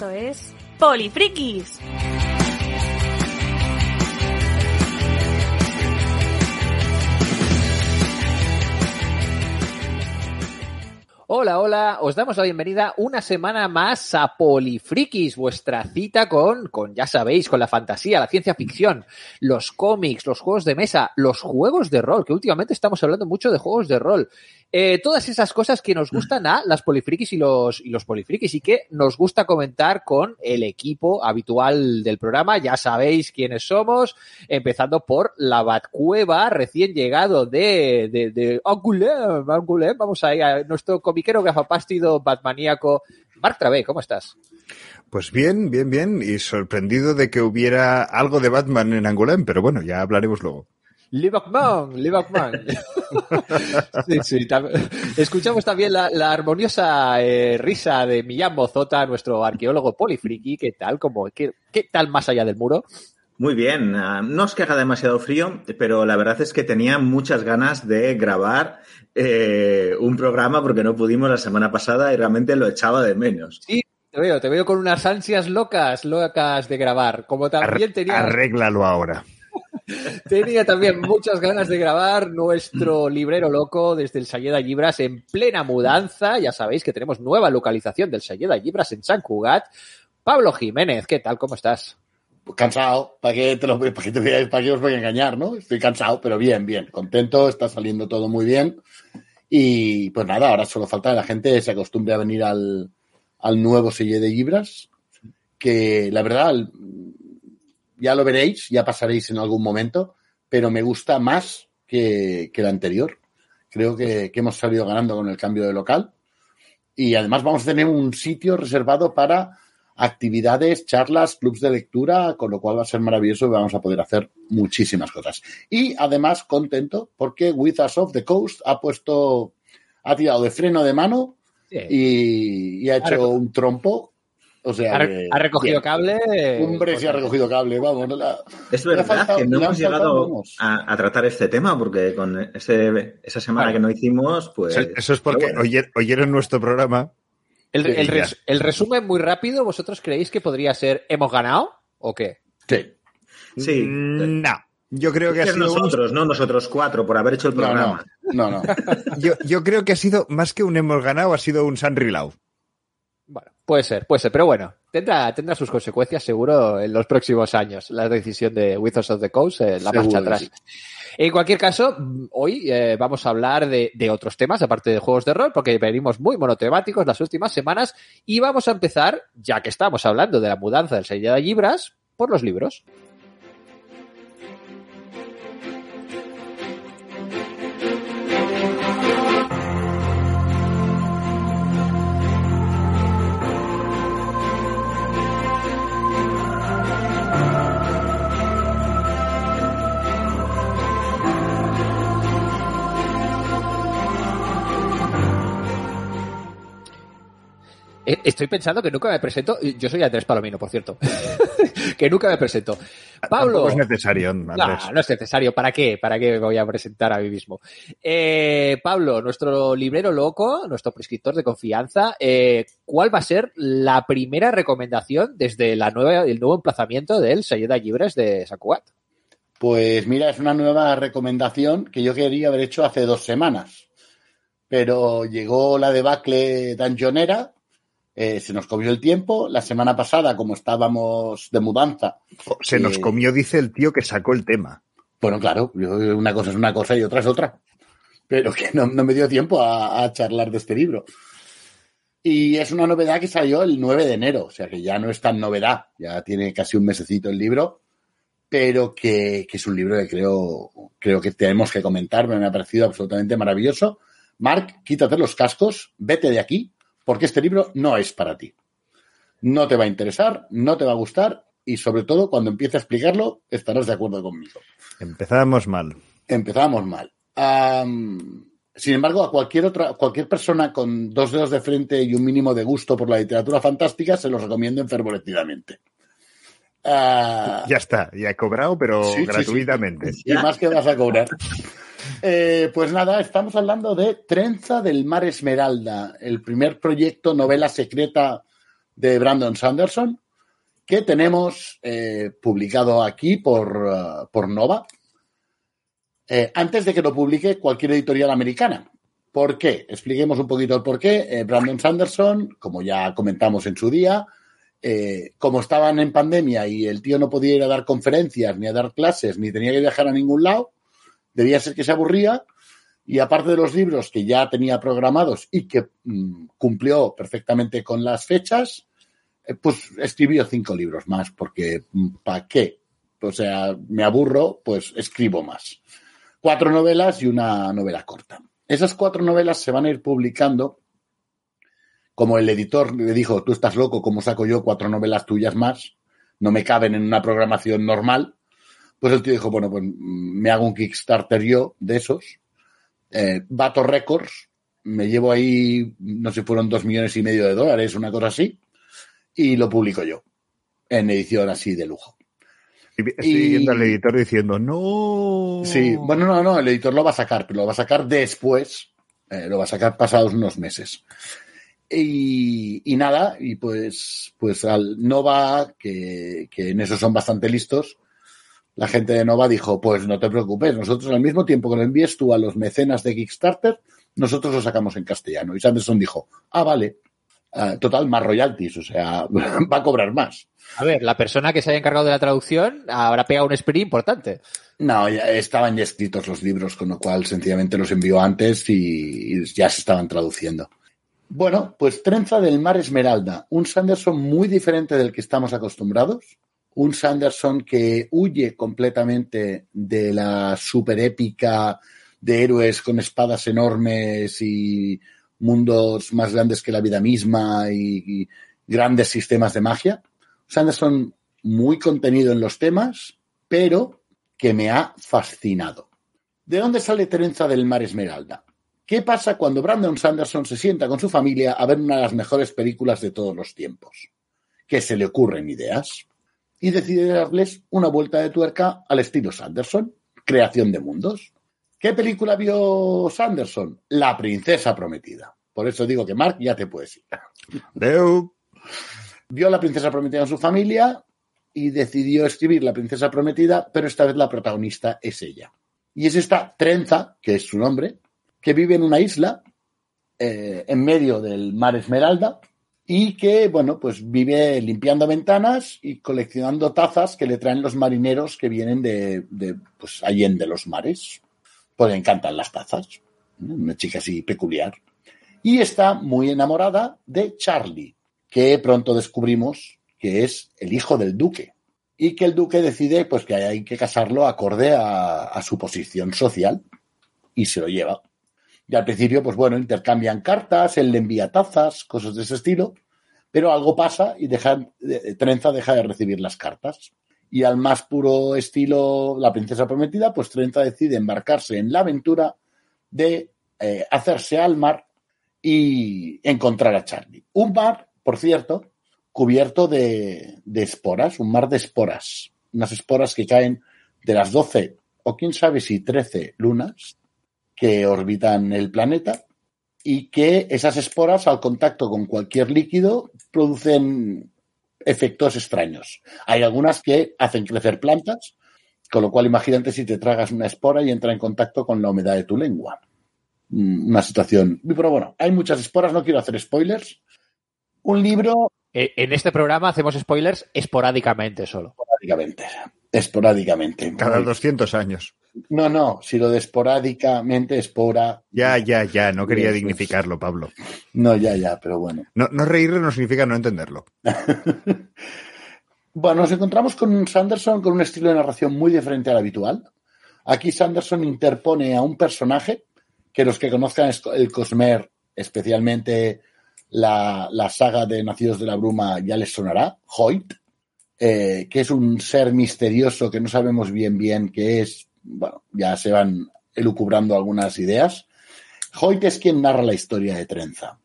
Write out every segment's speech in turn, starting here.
Esto es Polifrikis. Hola, hola, os damos la bienvenida una semana más a Polifrikis, vuestra cita con, con, ya sabéis, con la fantasía, la ciencia ficción, los cómics, los juegos de mesa, los juegos de rol, que últimamente estamos hablando mucho de juegos de rol. Eh, todas esas cosas que nos gustan a las polifrikis y los, y los polifrikis y que nos gusta comentar con el equipo habitual del programa. Ya sabéis quiénes somos, empezando por la Batcueva, recién llegado de, de, de Angoulême. Vamos a ir a nuestro comiquero gafapástido batmaníaco. Marc Travé, ¿cómo estás? Pues bien, bien, bien, y sorprendido de que hubiera algo de Batman en Angoulême, pero bueno, ya hablaremos luego. Liverman, Liverman. sí, sí. Escuchamos también la, la armoniosa eh, risa de Millán Bozota, nuestro arqueólogo polifriki. ¿Qué tal? ¿Cómo, qué, ¿Qué tal más allá del muro? Muy bien, uh, no os queja demasiado frío, pero la verdad es que tenía muchas ganas de grabar eh, un programa porque no pudimos la semana pasada y realmente lo echaba de menos. Sí, te veo, te veo con unas ansias locas, locas de grabar. Como también tenía. Arréglalo ahora. Tenía también muchas ganas de grabar nuestro librero loco desde el Sayeda Libras en plena mudanza. Ya sabéis que tenemos nueva localización del Sayeda Libras en San Cugat. Pablo Jiménez, ¿qué tal? ¿Cómo estás? Cansado, ¿para qué, te lo, para, qué te voy a, para qué os voy a engañar, no? Estoy cansado, pero bien, bien, contento, está saliendo todo muy bien. Y pues nada, ahora solo falta que la gente se acostumbre a venir al, al nuevo Selle de Libras, que la verdad, ya lo veréis, ya pasaréis en algún momento, pero me gusta más que, que el anterior. Creo que, que, hemos salido ganando con el cambio de local. Y además vamos a tener un sitio reservado para actividades, charlas, clubs de lectura, con lo cual va a ser maravilloso y vamos a poder hacer muchísimas cosas. Y además contento porque With Us of the Coast ha puesto, ha tirado de freno de mano sí. y, y, ha hecho un trompo o sea, ha, que, ha recogido bien. cable. Hombre, sí ha recogido cable, vamos. La, es verdad faltado, que no hemos llegado a, a, tratar este tema, porque con ese, esa semana claro. que no hicimos, pues. Eso es porque oyeron nuestro programa. El, el, res, el, resumen muy rápido, ¿vosotros creéis que podría ser hemos ganado o qué? Sí. Sí. No. Yo creo que ha sido nosotros, un... no nosotros cuatro, por haber hecho el programa. No, no. no. yo, yo, creo que ha sido más que un hemos ganado, ha sido un San Rilao. Bueno, puede ser, puede ser, pero bueno, tendrá, tendrá sus consecuencias seguro en los próximos años, la decisión de Wizards of the Coast, eh, la marcha atrás. Sí. En cualquier caso, hoy eh, vamos a hablar de, de, otros temas, aparte de juegos de rol, porque venimos muy monotemáticos las últimas semanas y vamos a empezar, ya que estamos hablando de la mudanza del sello de Libras, por los libros. Estoy pensando que nunca me presento. Yo soy Andrés Palomino, por cierto. que nunca me presento. Pablo. Tampoco es necesario, Andrés. No, no es necesario. ¿Para qué? ¿Para qué me voy a presentar a mí mismo? Eh, Pablo, nuestro librero loco, nuestro prescriptor de confianza, eh, ¿cuál va a ser la primera recomendación desde la nueva, el nuevo emplazamiento del Sayeda Libres de San Cugat? Pues mira, es una nueva recomendación que yo quería haber hecho hace dos semanas. Pero llegó la debacle danjonera, eh, se nos comió el tiempo. La semana pasada, como estábamos de mudanza. Se eh, nos comió, dice el tío que sacó el tema. Bueno, claro, una cosa es una cosa y otra es otra. Pero que no, no me dio tiempo a, a, charlar de este libro. Y es una novedad que salió el 9 de enero, o sea que ya no es tan novedad, ya tiene casi un mesecito el libro. pero que, que es un libro que creo, creo que tenemos que comentar, me ha parecido absolutamente maravilloso. Mark, quítate los cascos, vete de aquí, porque este libro no es para ti. No te va a interesar, no te va a gustar y sobre todo cuando empiece a explicarlo estarás de acuerdo conmigo. Empezamos mal. Empezamos mal. Sin embargo, a cualquier otra, cualquier persona con dos dedos de frente y un mínimo de gusto por la literatura fantástica se los recomiendo enfervorecidamente. Ah, Ya está, ya he cobrado, pero Sí, sí, sí. gratuitamente. y más que vas a cobrar. Eh, pues nada, estamos hablando de Trenza del Mar Esmeralda, el primer proyecto novela secreta de Brandon Sanderson, que tenemos eh, publicado aquí por, uh, por Nova, eh, antes de que lo publique cualquier editorial americana. ¿Por qué? Expliquemos un poquito el por qué. Eh, Brandon Sanderson, como ya comentamos en su día, eh, como estaban en pandemia y el tío no podía ir a dar conferencias, ni a dar clases, ni tenía que viajar a ningún lado, debía ser que se aburría. Y aparte de los libros que ya tenía programados y que mm, cumplió perfectamente con las fechas, eh, pues escribió cinco libros más, porque ¿para qué? O sea, me aburro, pues escribo más. Cuatro novelas y una novela corta. Esas cuatro novelas se van a ir publicando como el editor le dijo, tú estás loco, ¿cómo saco yo cuatro novelas tuyas más? No me caben en una programación normal. Pues el tío dijo, bueno, pues mm, me hago un Kickstarter yo de esos. Eh, Bato Records, me llevo ahí, no sé, fueron dos millones y medio de dólares, una cosa así, y lo publico yo, en edición así de lujo. Estoy Y- viendo al editor diciendo, no. Sí, bueno, no, no, el editor lo va a sacar, pero lo va a sacar después, eh, lo va a sacar pasados unos meses. Y, y nada, y pues, pues al Nova, que, que en eso son bastante listos, la gente de Nova dijo, pues no te preocupes, nosotros al mismo tiempo que lo envíes tú a los mecenas de Kickstarter, nosotros lo sacamos en castellano. Y Sanderson dijo, ah, vale, Ah, total, más royalties, o sea, va a cobrar más. A ver, la persona que se haya encargado de la traducción habrá pegado un sprint importante. No, ya estaban ya escritos los libros, con lo cual sencillamente los envió antes y, y ya se estaban traduciendo. Bueno, pues Trenza del Mar Esmeralda, un Sanderson muy diferente del que estamos acostumbrados, un Sanderson que huye completamente de la super épica de héroes con espadas enormes y mundos más grandes que la vida misma y, y grandes sistemas de magia. Sanderson muy contenido en los temas, pero que me ha fascinado. ¿De dónde sale Terenza del Mar Esmeralda? ¿Qué pasa cuando Brandon Sanderson se sienta con su familia a ver una de las mejores películas de todos los tiempos? Que se le ocurren ideas y decide darles una vuelta de tuerca al estilo Sanderson, creación de mundos. ¿Qué película vio Sanderson? La princesa prometida. Por eso digo que Mark ya te puedes ir. Deu. Vio a la princesa prometida en su familia y decidió escribir La princesa prometida, pero esta vez la protagonista es ella. Y es esta Trenza, que es su nombre, que vive en una isla eh, en medio del mar Esmeralda y que, bueno, pues vive limpiando ventanas y coleccionando tazas que le traen los marineros que vienen de, de pues, allende los mares. Pues le encantan las tazas. Una chica así peculiar. Y está muy enamorada de Charlie, que pronto descubrimos que es el hijo del duque. Y que el duque decide pues que hay que casarlo acorde a su posición social. Y se lo lleva. Y al principio, pues bueno, intercambian cartas, él le envía tazas, cosas de ese estilo, pero algo pasa y deja, eh, Trenza deja de recibir las cartas. Y al más puro estilo La princesa prometida, pues Trenza decide embarcarse en la aventura de eh, hacerse al mar y encontrar a Charlie. Un mar, por cierto, cubierto de, de esporas, un mar de esporas, unas esporas que caen de las 12 o quién sabe si 13 lunas que orbitan el planeta y que esas esporas al contacto con cualquier líquido producen efectos extraños. Hay algunas que hacen crecer plantas, con lo cual imagínate si te tragas una espora y entra en contacto con la humedad de tu lengua. Mm, Una situación. Pero bueno, hay muchas esporas, no quiero hacer spoilers. Un libro Eh, En este programa hacemos spoilers esporádicamente solo. esporádicamente. Esporádicamente. Cada 200 años. No, no, si lo de esporádicamente, espora. Ya, ya, ya. No quería dignificarlo, Pablo. No, ya, ya, pero bueno. No, no reírle no significa no entenderlo. Bueno, nos encontramos con Sanderson con un estilo de narración muy diferente al habitual. Aquí Sanderson interpone a un personaje que los que conozcan el Cosmer, especialmente la, la saga de Nacidos de la Bruma, ya les sonará, Hoyt, eh, que es un ser misterioso que no sabemos bien bien qué es. Bueno, ya se van elucubrando algunas ideas. Hoyt es quien narra la historia de Trenza.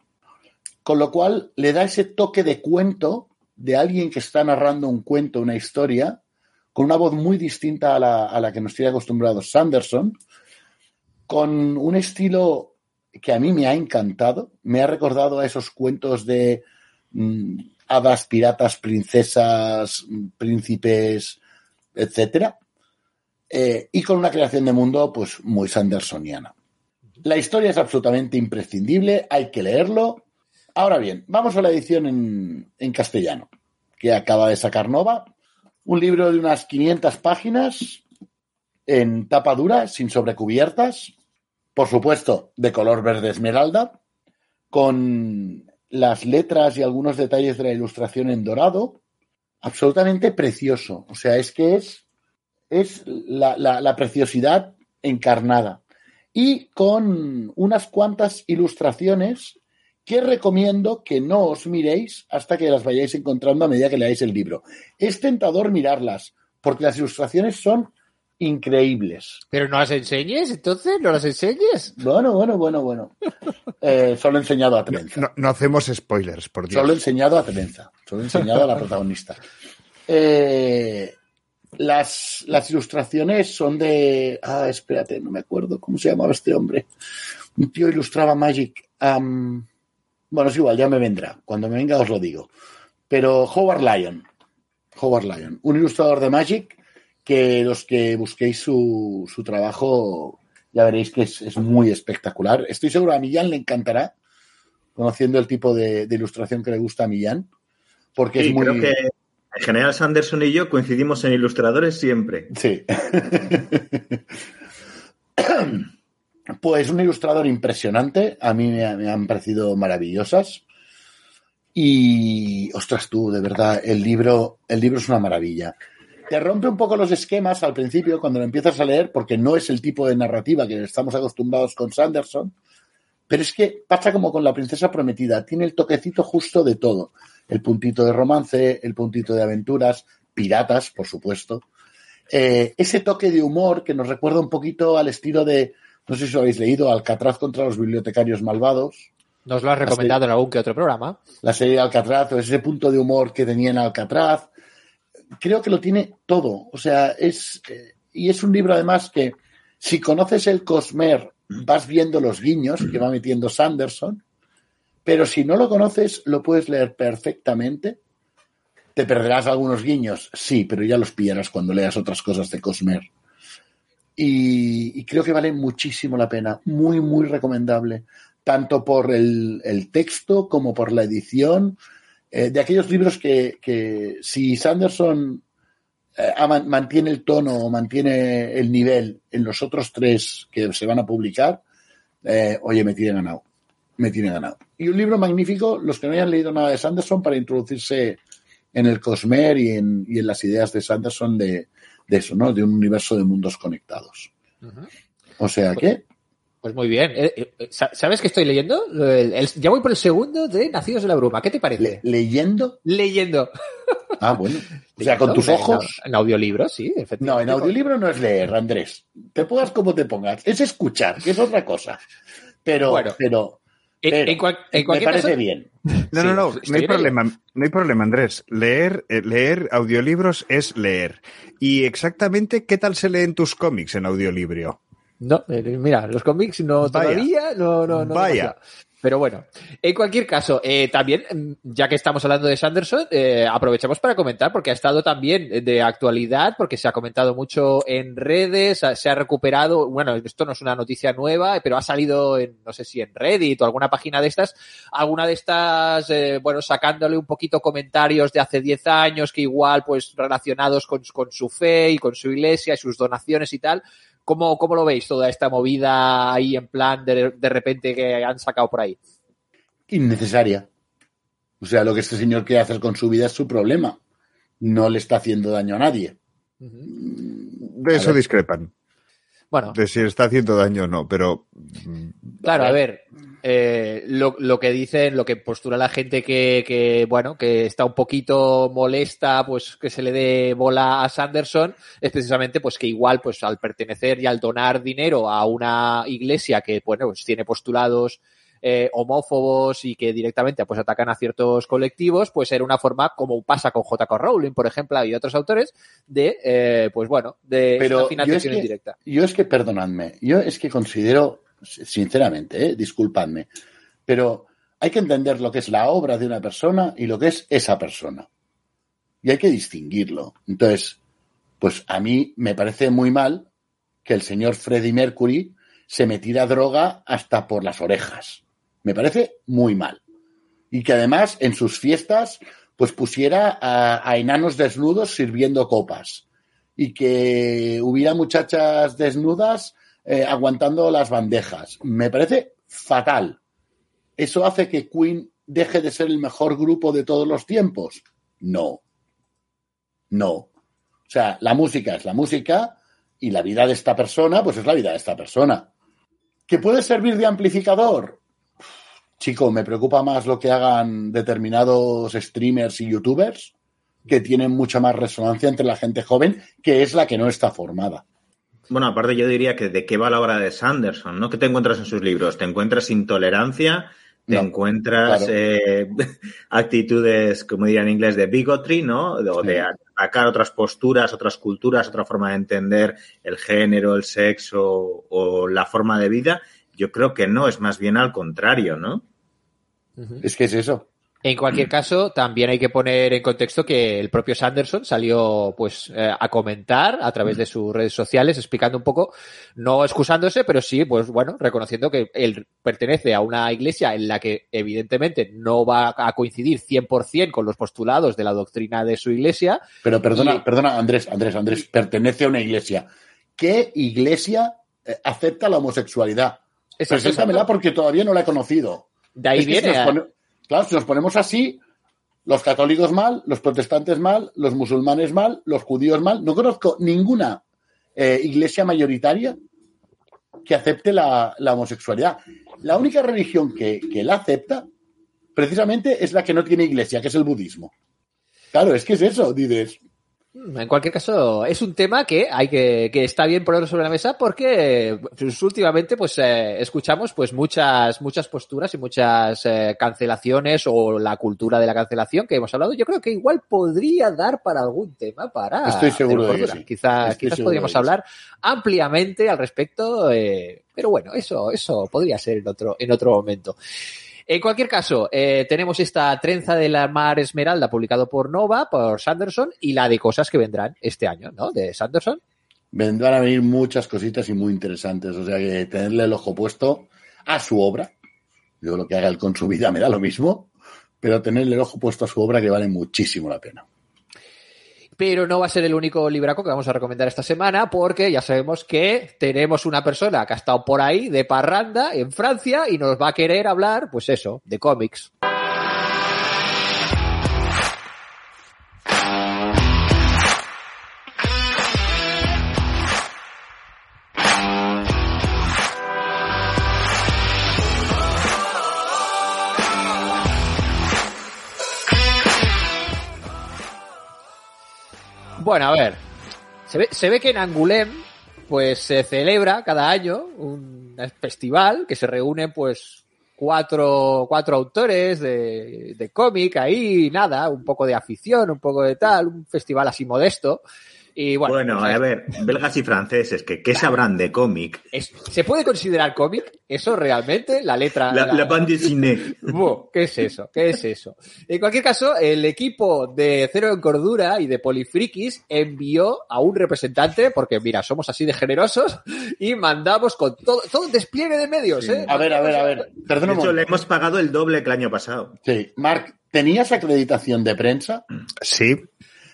Con lo cual le da ese toque de cuento de alguien que está narrando un cuento, una historia, con una voz muy distinta a la, a la que nos tiene acostumbrados Sanderson, con un estilo que a mí me ha encantado, me ha recordado a esos cuentos de mm, hadas, piratas, princesas, príncipes, etcétera, eh, y con una creación de mundo pues muy sandersoniana. La historia es absolutamente imprescindible, hay que leerlo. Ahora bien, vamos a la edición en, en castellano, que acaba de sacar Nova, un libro de unas 500 páginas en tapa dura, sin sobrecubiertas, por supuesto, de color verde esmeralda, con las letras y algunos detalles de la ilustración en dorado, absolutamente precioso. O sea, es que es, es la, la preciosidad encarnada. Y con unas cuantas ilustraciones que recomiendo que no os miréis hasta que las vayáis encontrando a medida que leáis el libro. Es tentador mirarlas, porque las ilustraciones son increíbles. Pero no las enseñes, entonces, no las enseñes. Bueno, bueno, bueno, bueno. Eh, solo he enseñado a Trenza. No, no, hacemos spoilers, por Dios. Solo he enseñado a Trenza. Solo he enseñado a la protagonista. Eh, las, las ilustraciones son de. Ah, espérate, no me acuerdo cómo se llamaba este hombre. Un tío ilustraba Magic. Um, bueno, es igual, ya me vendrá. Cuando me venga os lo digo. Pero Howard Lyon. Howard Lyon. Un ilustrador de Magic que los que busquéis su, su trabajo ya veréis que es, es, muy espectacular. Estoy seguro a Millán le encantará, conociendo el tipo de, de ilustración que le gusta a Millán, porque sí, es muy... Creo que en general Sanderson y yo coincidimos en ilustradores siempre. Sí. pues un ilustrador impresionante, a mí me, han parecido maravillosas. Y, ostras tú, de verdad, el libro, el libro es una maravilla te rompe un poco los esquemas al principio cuando lo empiezas a leer, porque no es el tipo de narrativa que estamos acostumbrados con Sanderson, pero es que pasa como con la princesa prometida, tiene el toquecito justo de todo, el puntito de romance, el puntito de aventuras, piratas, por supuesto, eh, ese toque de humor que nos recuerda un poquito al estilo de, no sé si lo habéis leído, Alcatraz contra los bibliotecarios malvados. Nos lo has recomendado serie, en algún que otro programa. La serie de Alcatraz, o ese punto de humor que tenía en Alcatraz, creo que lo tiene todo. O sea, es. Eh, y es un libro además que, si conoces el Cosmer, vas viendo los guiños que va metiendo Sanderson, pero si no lo conoces, lo puedes leer perfectamente. ¿Te perderás algunos guiños? Sí, pero ya los pillarás cuando leas otras cosas de Cosmer. Y, creo que vale muchísimo la pena. Muy, muy recomendable. Tanto por el, texto como por la edición eh, de aquellos libros que, que si Sanderson eh, mantiene el tono o mantiene el nivel en los otros tres que se van a publicar, eh, oye, me tiene ganado. Me tiene ganado. Y un libro magnífico, los que no hayan leído nada de Sanderson, para introducirse en el Cosmer y en, y en las ideas de Sanderson de, de, eso, ¿no? De un universo de mundos conectados. Uh -huh. O sea que. Pues muy bien. ¿Sabes qué estoy leyendo? El, el, ya voy por el segundo de Nacidos de la Bruma. ¿Qué te parece? Le, ¿Leyendo? Leyendo. Ah, bueno. O sea, con tus ojos. En, en audiolibro, sí, No, en audiolibro no es leer, Andrés. Te pongas como te pongas. Es escuchar, que es otra cosa. Pero, bueno, pero, en, en, cual, en me parece caso, bien. No, no, no, no hay problema, no hay problema, Andrés. Leer, eh, leer audiolibros es leer. Y exactamente, ¿qué tal se leen tus cómics en audiolibro? No, eh, mira, los cómics no Vaya. todavía, no, no, no. Vaya. demasiado. Pero bueno, en cualquier caso, eh, también, ya que estamos hablando de Sanderson, eh, aprovechamos para comentar, porque ha estado también de actualidad, porque se ha comentado mucho en redes, se ha recuperado, bueno, esto no es una noticia nueva, pero ha salido en, no sé si en Reddit o alguna página de estas, alguna de estas, eh, bueno, sacándole un poquito comentarios de hace 10 años, que igual, pues, relacionados con, con su fe y con su iglesia y sus donaciones y tal, ¿Cómo, ¿Cómo, lo veis toda esta movida ahí en plan de, de repente que han sacado por ahí? Innecesaria. O sea, lo que este señor quiere hacer con su vida es su problema. no le está haciendo daño a nadie. De eso discrepan. Bueno. De si está haciendo daño o no, pero. Claro, a ver, eh, lo, lo, que dicen, lo que postula la gente que, que, bueno, que está un poquito molesta, pues que se le dé bola a Sanderson, es precisamente pues que igual, pues al pertenecer y al donar dinero a una iglesia que, bueno, pues tiene postulados eh, homófobos y que directamente pues atacan a ciertos colectivos, pues era una forma, como pasa con J.K. Rowling, por ejemplo, y otros autores, de, eh, pues bueno, de Pero financiación yo es que, indirecta. Yo es que, perdonadme, yo es que considero, sinceramente, eh, disculpadme, pero hay que entender lo que es la obra de una persona y lo que es esa persona. Y hay que distinguirlo. Entonces, pues a mí me parece muy mal que el señor Freddie Mercury se metiera droga hasta por las orejas. Me parece muy mal. Y que además en sus fiestas pues pusiera a, a, enanos desnudos sirviendo copas. Y que hubiera muchachas desnudas eh, aguantando las bandejas. Me parece fatal. ¿Eso hace que Queen deje de ser el mejor grupo de todos los tiempos? No. No. O sea, la música es la música y la vida de esta persona, pues es la vida de esta persona. ¿Que puede servir de amplificador? Chico, me preocupa más lo que hagan determinados streamers y youtubers que tienen mucha más resonancia entre la gente joven, que es la que no está formada. Bueno, aparte yo diría que de qué va la obra de Sanderson, ¿no? ¿Qué te encuentras en sus libros? ¿Te encuentras intolerancia? ¿Te no, encuentras claro. eh, actitudes, como diría en inglés, de bigotry, ¿no? O de, sí. atacar otras posturas, otras culturas, otra forma de entender el género, el sexo o la forma de vida? Yo creo que no, es más bien al contrario, ¿no? Es que es eso. En cualquier caso, también hay que poner en contexto que el propio Sanderson salió pues eh, a comentar a través de sus redes sociales explicando un poco, no excusándose, pero sí, pues bueno, reconociendo que él pertenece a una iglesia en la que evidentemente no va a coincidir 100% con los postulados de la doctrina de su iglesia. Pero perdona, y... perdona, Andrés, Andrés, Andrés, pertenece a una iglesia. ¿Qué iglesia eh, acepta la homosexualidad? Preséntamela porque todavía no la he conocido. De ahí es viene. Si pone... Claro, si nos ponemos así, los católicos mal, los protestantes mal, los musulmanes mal, los judíos mal. No conozco ninguna eh, iglesia mayoritaria que acepte la, la, homosexualidad. La única religión que, que la acepta, precisamente, es la que no tiene iglesia, que es el budismo. Claro, es que es eso, dices. En cualquier caso, es un tema que hay que, que está bien ponerlo sobre la mesa porque pues, últimamente pues eh, escuchamos pues muchas, muchas posturas y muchas eh, cancelaciones o la cultura de la cancelación que hemos hablado. Yo creo que igual podría dar para algún tema para. Estoy seguro de que sí. Quizá, Estoy quizás podríamos de hablar ampliamente al respecto, eh, pero bueno, eso, eso podría ser en otro, en otro momento. En cualquier caso, eh, tenemos esta trenza de la mar esmeralda publicado por Nova, por Sanderson, y la de cosas que vendrán este año, ¿no? De Sanderson. Vendrán a venir muchas cositas y muy interesantes. O sea que tenerle el ojo puesto a su obra. Yo lo que haga él con su vida me da lo mismo, pero tenerle el ojo puesto a su obra que vale muchísimo la pena pero no va a ser el único libraco que vamos a recomendar esta semana porque ya sabemos que tenemos una persona que ha estado por ahí de parranda en Francia y nos va a querer hablar, pues eso, de cómics. Bueno, a ver. Se ve, que en Angoulême, pues se celebra cada año un festival que se reúnen, pues, cuatro, cuatro autores de, de cómic ahí, nada, un poco de afición, un poco de tal, un festival así modesto. Y bueno, bueno pues, a ver, belgas y franceses, que ¿qué sabrán de cómic? ¿Se puede considerar cómic? ¿Eso realmente? La letra... La, la... la bande dessinée. Buh, ¿Qué es eso? ¿Qué es eso? En cualquier caso, el equipo de Cero en Cordura y de Polifrikis envió a un representante, porque mira, somos así de generosos, y mandamos con todo, todo un despliegue de medios, ¿eh? A ver, a ver, a ver. Perdón, de hecho, le hemos pagado el doble que el año pasado. Sí. Marc, ¿tenías acreditación de prensa? Sí.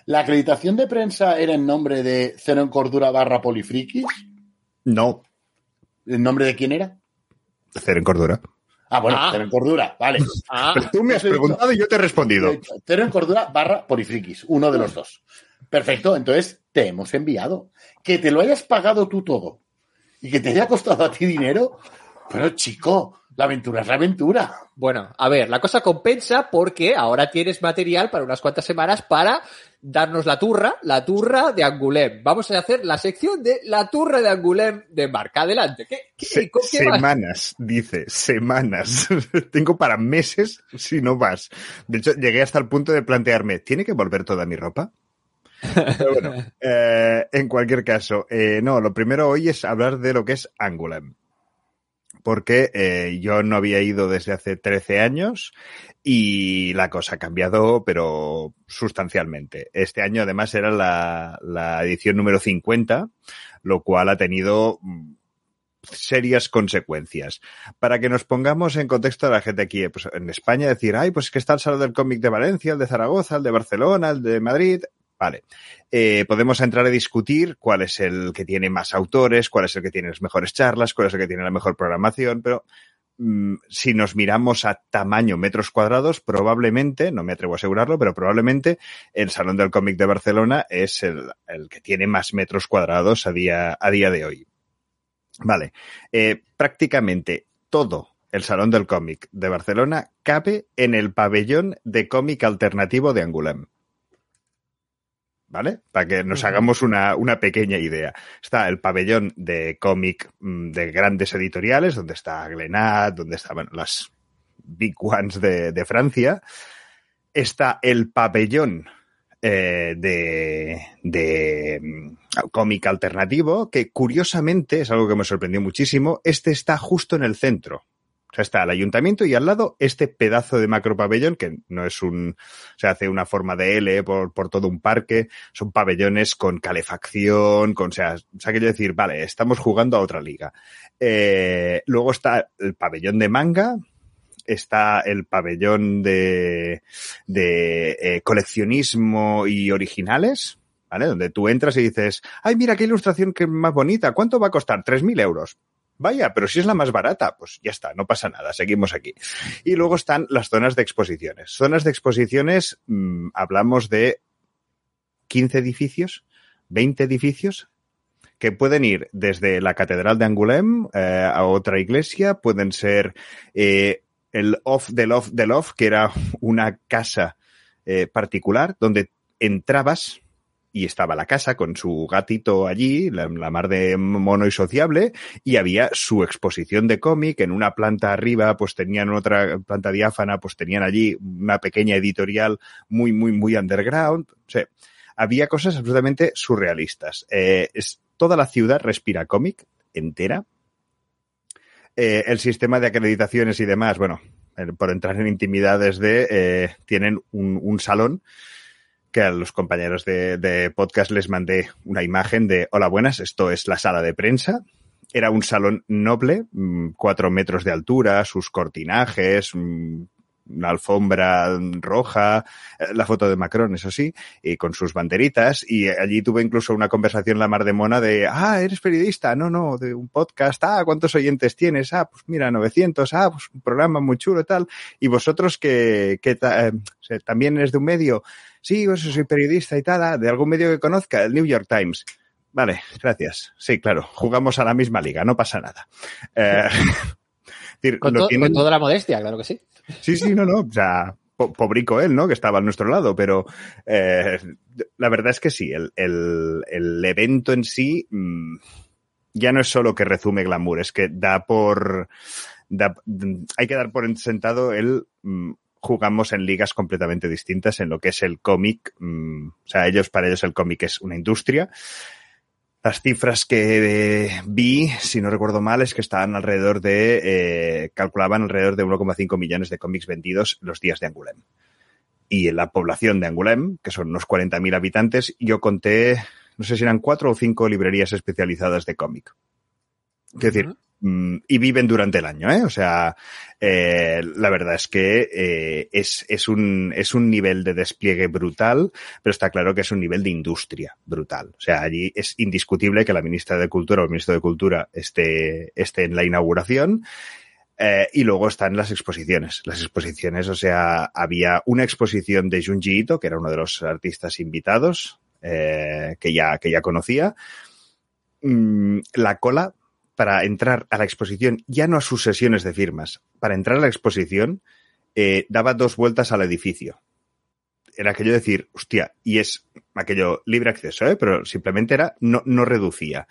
¿La acreditación de prensa era en nombre de Cero en Cordura barra Polifrikis? No. ¿En nombre de quién era? Cero en Cordura. Ah, bueno, ah. cero en cordura, vale. Ah. Pero tú me has preguntado y yo te he respondido. Cero en cordura barra polifrikis, uno de los dos. Perfecto, entonces te hemos enviado. Que te lo hayas pagado tú todo y que te haya costado a ti dinero, pero chico, la aventura es la aventura. Bueno, a ver, la cosa compensa porque ahora tienes material para unas cuantas semanas para darnos la turra, la turra de Angulem. Vamos a hacer la sección de la turra de Angulem de marca. Adelante. ¿Qué, semanas, dice, semanas. Tengo para meses si no vas. De hecho, llegué hasta el punto de plantearme, ¿tiene que volver toda mi ropa? Pero bueno, eh, en cualquier caso, eh, no, lo primero hoy es hablar de lo que es Angulem porque eh, yo no había ido desde hace 13 años y la cosa ha cambiado, pero sustancialmente. Este año además era la, edición número 50, lo cual ha tenido mm, serias consecuencias. Para que nos pongamos en contexto de la gente aquí, pues en España decir, ay, pues es que está el Salón del Cómic de Valencia, el de Zaragoza, el de Barcelona, el de Madrid. Vale. Eh, podemos entrar a discutir cuál es el que tiene más autores, cuál es el que tiene las mejores charlas, cuál es el que tiene la mejor programación, pero si nos miramos a tamaño metros cuadrados, probablemente, no me atrevo a asegurarlo, pero probablemente el Salón del Cómic de Barcelona es el, que tiene más metros cuadrados a día, a día de hoy. Vale. Eh, prácticamente todo el Salón del Cómic de Barcelona cabe en el pabellón de cómic alternativo de Angoulême. ¿Vale? Para que nos hagamos una, una, pequeña idea. Está el pabellón de cómic mm, de grandes editoriales, donde está Glenat, donde estaban las big ones de, de Francia. Está el pabellón eh, de, de mm, cómic alternativo, que curiosamente es algo que me sorprendió muchísimo. Este está justo en el centro. O sea, está el ayuntamiento y al lado este pedazo de macro pabellón, que no es un, se hace una forma de L por, por todo un parque, son pabellones con calefacción, con, o sea, o sea, quiero decir, vale, estamos jugando a otra liga. Eh, luego está el pabellón de manga, está el pabellón de, de eh, coleccionismo y originales, ¿vale? Donde tú entras y dices, ay, mira qué ilustración que más bonita, ¿cuánto va a costar? 3.000 euros. Vaya, pero si es la más barata, pues ya está, no pasa nada, seguimos aquí. Y luego están las zonas de exposiciones. Zonas de exposiciones, mmm, hablamos de 15 edificios, 20 edificios, que pueden ir desde la Catedral de Angoulême eh, a otra iglesia, pueden ser eh, el Off del Off del Off, que era una casa eh, particular donde entrabas y estaba la casa con su gatito allí, la, mar de mono y sociable, y había su exposición de cómic. En una planta arriba, pues tenían otra planta diáfana, pues tenían allí una pequeña editorial muy, muy, muy underground. O sea, había cosas absolutamente surrealistas. Eh, es, toda la ciudad respira cómic entera. Eh, el sistema de acreditaciones y demás, bueno, por entrar en intimidades de, eh, tienen un salón que a los compañeros de, podcast les mandé una imagen de hola buenas, esto es la sala de prensa. Era un salón noble, mm, cuatro metros de altura, sus cortinajes, mm, una alfombra roja, eh, la foto de Macron, eso sí, y con sus banderitas. Y allí tuve incluso una conversación la mar de mona de, ah, eres periodista, no, no, de un podcast, ah, ¿cuántos oyentes tienes? Ah, pues mira, 900, ah, pues un programa muy chulo y tal. Y vosotros que, que eh, también eres de un medio, sí, yo soy periodista y tal, ah, de algún medio que conozca, el New York Times. Vale, gracias. Sí, claro, jugamos a la misma liga, no pasa nada. Eh, decir, con, to tienen... con, toda la modestia, claro que sí. Sí, sí, no, no. O sea, po pobrico él, ¿no? Que estaba a nuestro lado, pero eh, la verdad es que sí, el, el, el evento en sí mmm, ya no es solo que resume glamour, es que da por. Da, hay que dar por sentado el. Mmm, jugamos en ligas completamente distintas en lo que es el cómic. Mmm, o sea, ellos, para ellos el cómic es una industria. Las cifras que eh, vi, si no recuerdo mal, es que estaban alrededor de, eh, calculaban alrededor de 1,5 millones de cómics vendidos los días de Angoulême. Y en la población de Angoulême, que son unos 40.000 habitantes, yo conté, no sé si eran cuatro o cinco librerías especializadas de cómic. Es decir, y viven durante el año, ¿eh? O sea, eh, la verdad es que eh, es, es, un, es un nivel de despliegue brutal, pero está claro que es un nivel de industria brutal. O sea, allí es indiscutible que la ministra de Cultura o el ministro de Cultura esté, esté en la inauguración. Eh, y luego están las exposiciones. Las exposiciones, o sea, había una exposición de Junji Ito, que era uno de los artistas invitados, eh, que, ya, que ya conocía. Mm, la cola para entrar a la exposición, ya no a sus sesiones de firmas, para entrar a la exposición, eh, daba dos vueltas al edificio. Era aquello de decir, hostia, y es aquello libre acceso, ¿eh? pero simplemente era, no, no reducía.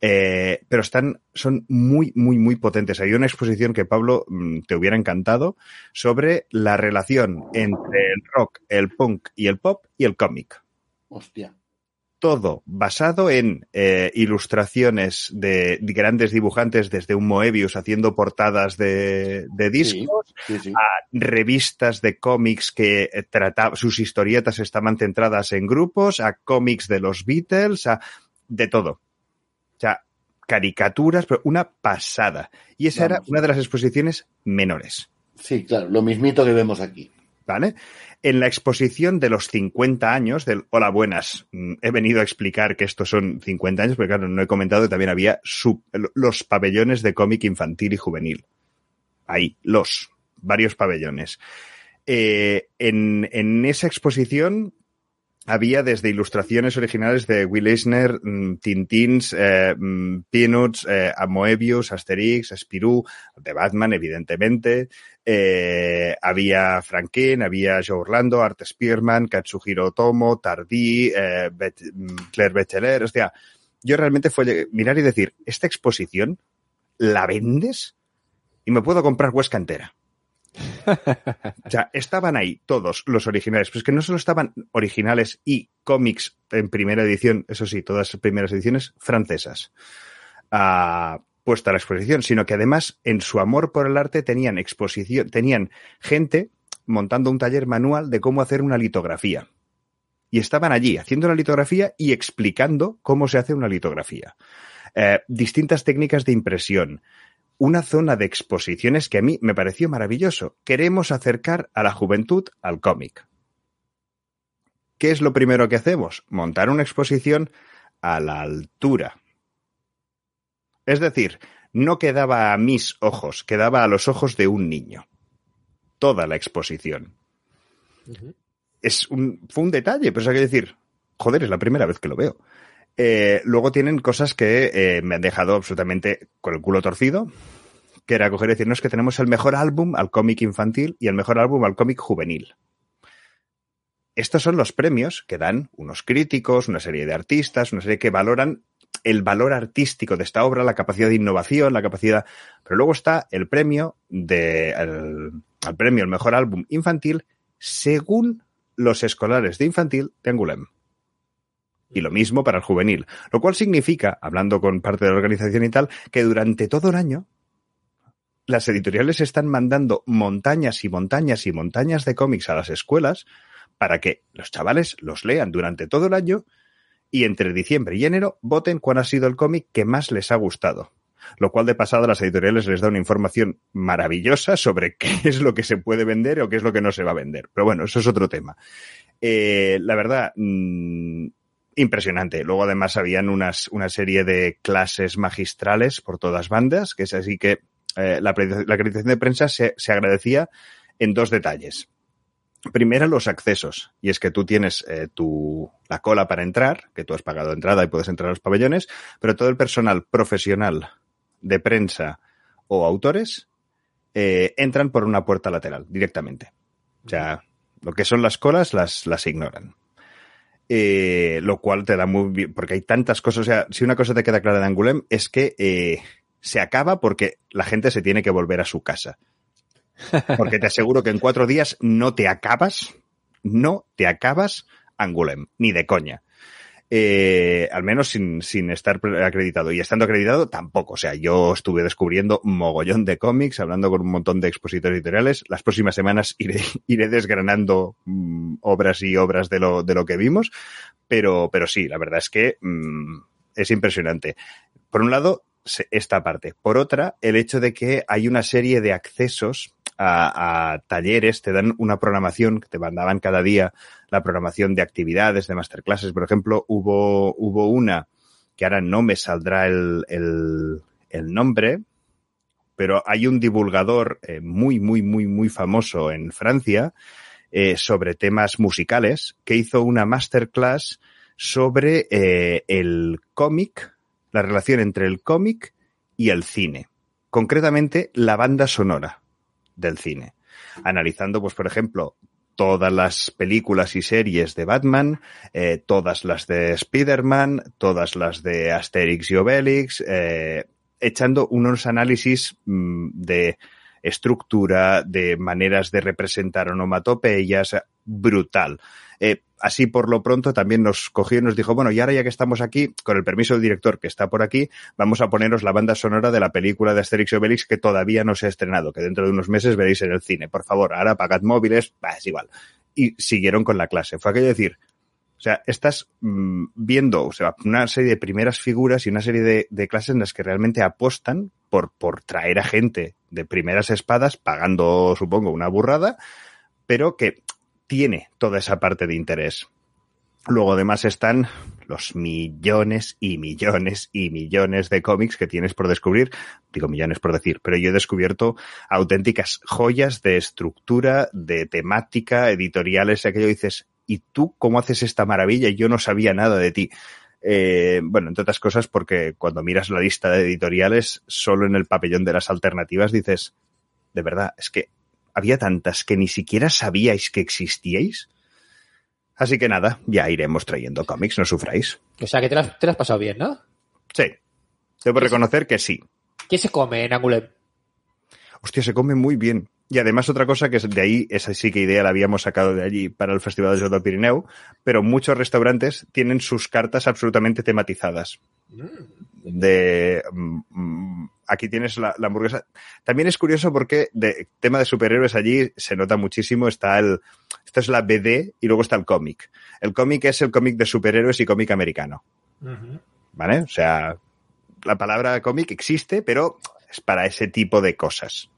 Eh, pero están, son muy, muy, muy potentes. Hay una exposición que Pablo mm, te hubiera encantado sobre la relación entre el rock, el punk y el pop y el cómic. Hostia. Todo basado en eh, ilustraciones de, de grandes dibujantes desde un Moebius haciendo portadas de, de discos Sí, sí. a revistas de cómics que eh, trataban, sus historietas estaban centradas en grupos, a cómics de los Beatles, a de todo. O sea, caricaturas, pero una pasada. Y esa era una de las exposiciones menores. Sí, claro, lo mismito que vemos aquí. ¿Vale? En la exposición de los 50 años del Hola Buenas, mm, he venido a explicar que estos son 50 años, porque claro, no he comentado que también había sub- los pabellones de cómic infantil y juvenil. Ahí, los, varios pabellones. Eh, en, en esa exposición había desde ilustraciones originales de Will Eisner, mm, Tintins, eh, mm, Peanuts, eh, a Moebius, Asterix, Spirou, de Batman, evidentemente. Eh, había Franken, había Joe Orlando, Art Spearman, Katsuhiro Otomo, Tardy, eh, mm, Claire Becheler. O sea, yo realmente fue mirar y decir, esta exposición la vendes y me puedo comprar Huesca entera. O sea, estaban ahí todos los originales, pero es que no solo estaban originales y cómics en primera edición, eso sí, todas las primeras ediciones francesas, ah, puesta a la exposición, sino que además en su amor por el arte tenían exposición, tenían gente montando un taller manual de cómo hacer una litografía. Y estaban allí haciendo la litografía y explicando cómo se hace una litografía. Eh, distintas técnicas de impresión, una zona de exposiciones que a mí me pareció maravilloso. Queremos acercar a la juventud al cómic. ¿Qué es lo primero que hacemos? Montar una exposición a la altura. Es decir, no quedaba a mis ojos, quedaba a los ojos de un niño. Toda la exposición. Es un, fue un detalle, pero eso hay que decir, joder, es la primera vez que lo veo. Eh, luego tienen cosas que eh, me han dejado absolutamente con el culo torcido, que era coger y decir, no, es que tenemos el mejor álbum al cómic infantil y el mejor álbum al cómic juvenil. Estos son los premios que dan unos críticos, una serie de artistas, una serie que valoran el valor artístico de esta obra, la capacidad de innovación, la capacidad. Pero luego está el premio de el, el premio al mejor álbum infantil según los escolares de infantil de Angoulême. Y lo mismo para el juvenil. Lo cual significa, hablando con parte de la organización y tal, que durante todo el año las editoriales están mandando montañas y montañas y montañas de cómics a las escuelas para que los chavales los lean durante todo el año y entre diciembre y enero voten cuál ha sido el cómic que más les ha gustado. Lo cual de pasado a las editoriales les da una información maravillosa sobre qué es lo que se puede vender o qué es lo que no se va a vender. Pero bueno, eso es otro tema. Eh, la verdad, mmm, impresionante. Luego además habían unas, una serie de clases magistrales por todas bandas, que es así que eh, la, la, acreditación de prensa se, se, agradecía en dos detalles. Primero, los accesos. Y es que tú tienes eh, tu, la cola para entrar, que tú has pagado entrada y puedes entrar a los pabellones, pero todo el personal profesional de prensa o autores eh, entran por una puerta lateral directamente. O sea, lo que son las colas las, las ignoran. Eh, lo cual te da muy bien, porque hay tantas cosas. O sea, si una cosa te queda clara de Angoulême es que eh, se acaba porque la gente se tiene que volver a su casa. Porque te aseguro que en cuatro días no te acabas, no te acabas Angoulême, ni de coña. Eh, al menos sin, sin estar acreditado. Y estando acreditado, tampoco. O sea, yo estuve descubriendo un mogollón de cómics, hablando con un montón de expositores editoriales. Las próximas semanas iré, iré desgranando mmm, obras y obras de lo, de lo que vimos. Pero, pero sí, la verdad es que mmm, es impresionante. Por un lado, esta parte. Por otra, el hecho de que hay una serie de accesos a, a, talleres, te dan una programación que te mandaban cada día, la programación de actividades, de masterclasses. Por ejemplo, hubo, hubo una que ahora no me saldrá el, el, el nombre, pero hay un divulgador eh, muy, muy, muy, muy famoso en Francia eh, sobre temas musicales que hizo una masterclass sobre eh, el cómic, la relación entre el cómic y el cine. Concretamente, la banda sonora del cine. Analizando, pues, por ejemplo, todas las películas y series de Batman, eh, todas las de Spider-Man, todas las de Asterix y Obelix, eh, echando unos análisis mmm, de estructura, de maneras de representar onomatopeyas, brutal. Eh, así por lo pronto también nos cogió y nos dijo, bueno, y ahora ya que estamos aquí, con el permiso del director que está por aquí, vamos a poneros la banda sonora de la película de Asterix y Obelix que todavía no se ha estrenado, que dentro de unos meses veréis en el cine. Por favor, ahora pagad móviles, bah, es igual. Y siguieron con la clase. Fue aquello decir, o sea, estás mmm, viendo o sea, una serie de primeras figuras y una serie de clases en las que realmente apostan por, por traer a gente de primeras espadas, pagando, supongo, una burrada, pero que tiene toda esa parte de interés. Luego además están los millones y millones y millones de cómics que tienes por descubrir. Digo millones por decir, pero yo he descubierto auténticas joyas de estructura, de temática, editoriales, aquello dices, ¿y tú cómo haces esta maravilla? Yo no sabía nada de ti. Eh, bueno, entre otras cosas porque cuando miras la lista de editoriales, solo en el pabellón de las alternativas dices, de verdad, es que había tantas que ni siquiera sabíais que existíais. Así que nada, ya iremos trayendo cómics, no sufráis. O sea que te lo has, te lo has pasado bien, ¿no? Sí. Debo reconocer que sí. ¿Qué se come en Angoulême? Hostia, se come muy bien. Y además otra cosa que es de ahí, esa sí que idea la habíamos sacado de allí para el Festival de Jodo Pirineu, pero muchos restaurantes tienen sus cartas absolutamente tematizadas. De mm, aquí tienes la, la, hamburguesa. También es curioso porque de tema de superhéroes allí se nota muchísimo. Está el, esto es la BD y luego está el cómic. El cómic es el cómic de superhéroes y cómic americano. Uh -huh. ¿Vale? O sea, la palabra cómic existe, pero es para ese tipo de cosas.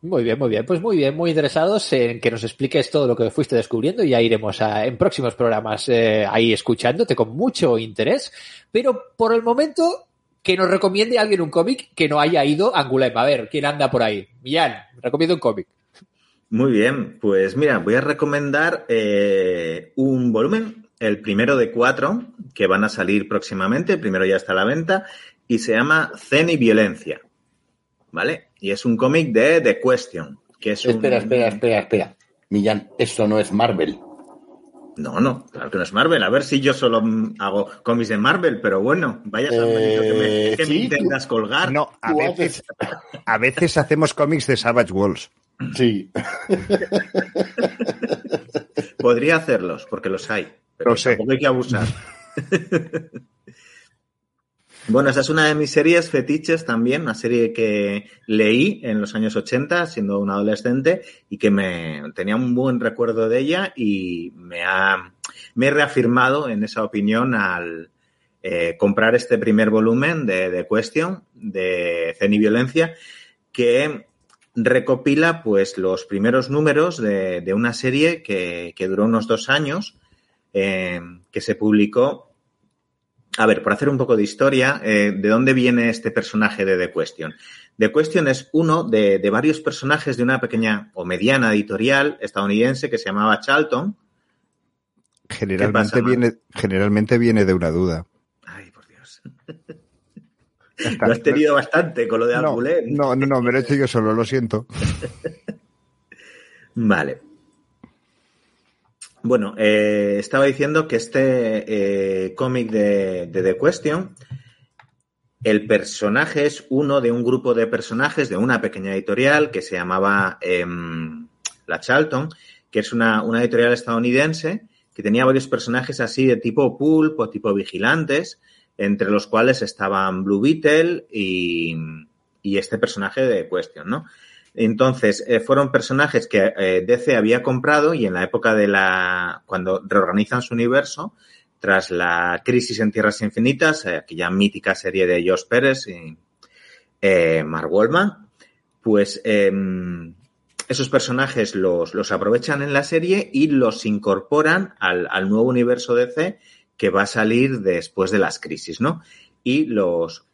Muy bien, muy bien. Pues muy bien, muy interesados en que nos expliques todo lo que fuiste descubriendo y ya iremos a, en próximos programas eh, ahí escuchándote con mucho interés. Pero por el momento, que nos recomiende alguien un cómic que no haya ido a. A ver, ¿quién anda por ahí? Millán, recomiendo un cómic. Muy bien, pues mira, voy a recomendar eh, un volumen, el primero de cuatro, que van a salir próximamente, el primero ya está a la venta, y se llama Zen y Violencia. ¿Vale? Y es un cómic de The Question. Que es espera, un... espera, espera, espera. Millán, eso no es Marvel. No, no, claro que no es Marvel. A ver si yo solo hago cómics de Marvel, pero bueno, vaya eh, que me, que ¿sí? me intentas colgar. No, a veces, a veces hacemos cómics de Savage Walls. Sí. Podría hacerlos, porque los hay. Pero Lo sé. tampoco hay que abusar. Bueno, esa es una de mis series fetiches también, una serie que leí en los años 80 siendo un adolescente y que me tenía un buen recuerdo de ella y me ha me he reafirmado en esa opinión al eh, comprar este primer volumen de, de Question de Zen y Violencia que recopila pues los primeros números de, una serie que, que, duró unos dos años eh, que se publicó a ver, por hacer un poco de historia, eh, ¿de dónde viene este personaje de The Question? The Question es uno de, de, varios personajes de una pequeña o mediana editorial estadounidense que se llamaba Charlton. Generalmente, viene, generalmente viene de una duda. Ay, por Dios. Lo has tenido bastante con lo de no, Angulén. No, no, no, me lo he hecho yo solo, lo siento. vale. Bueno, eh, estaba diciendo que este eh, cómic de, de, The Question, el personaje es uno de un grupo de personajes de una pequeña editorial que se llamaba eh, La Charlton, que es una, una, editorial estadounidense que tenía varios personajes así de tipo pulp o tipo vigilantes, entre los cuales estaban Blue Beetle y, y este personaje de The Question, ¿no? Entonces, eh, fueron personajes que eh, DC había comprado y en la época de la. cuando reorganizan su universo, tras la crisis en Tierras Infinitas, eh, aquella mítica serie de Josh Pérez y Mark Wallman, pues em, esos personajes los, los, aprovechan en la serie y los incorporan al, al, nuevo universo DC que va a salir después de las crisis, ¿no? Y los,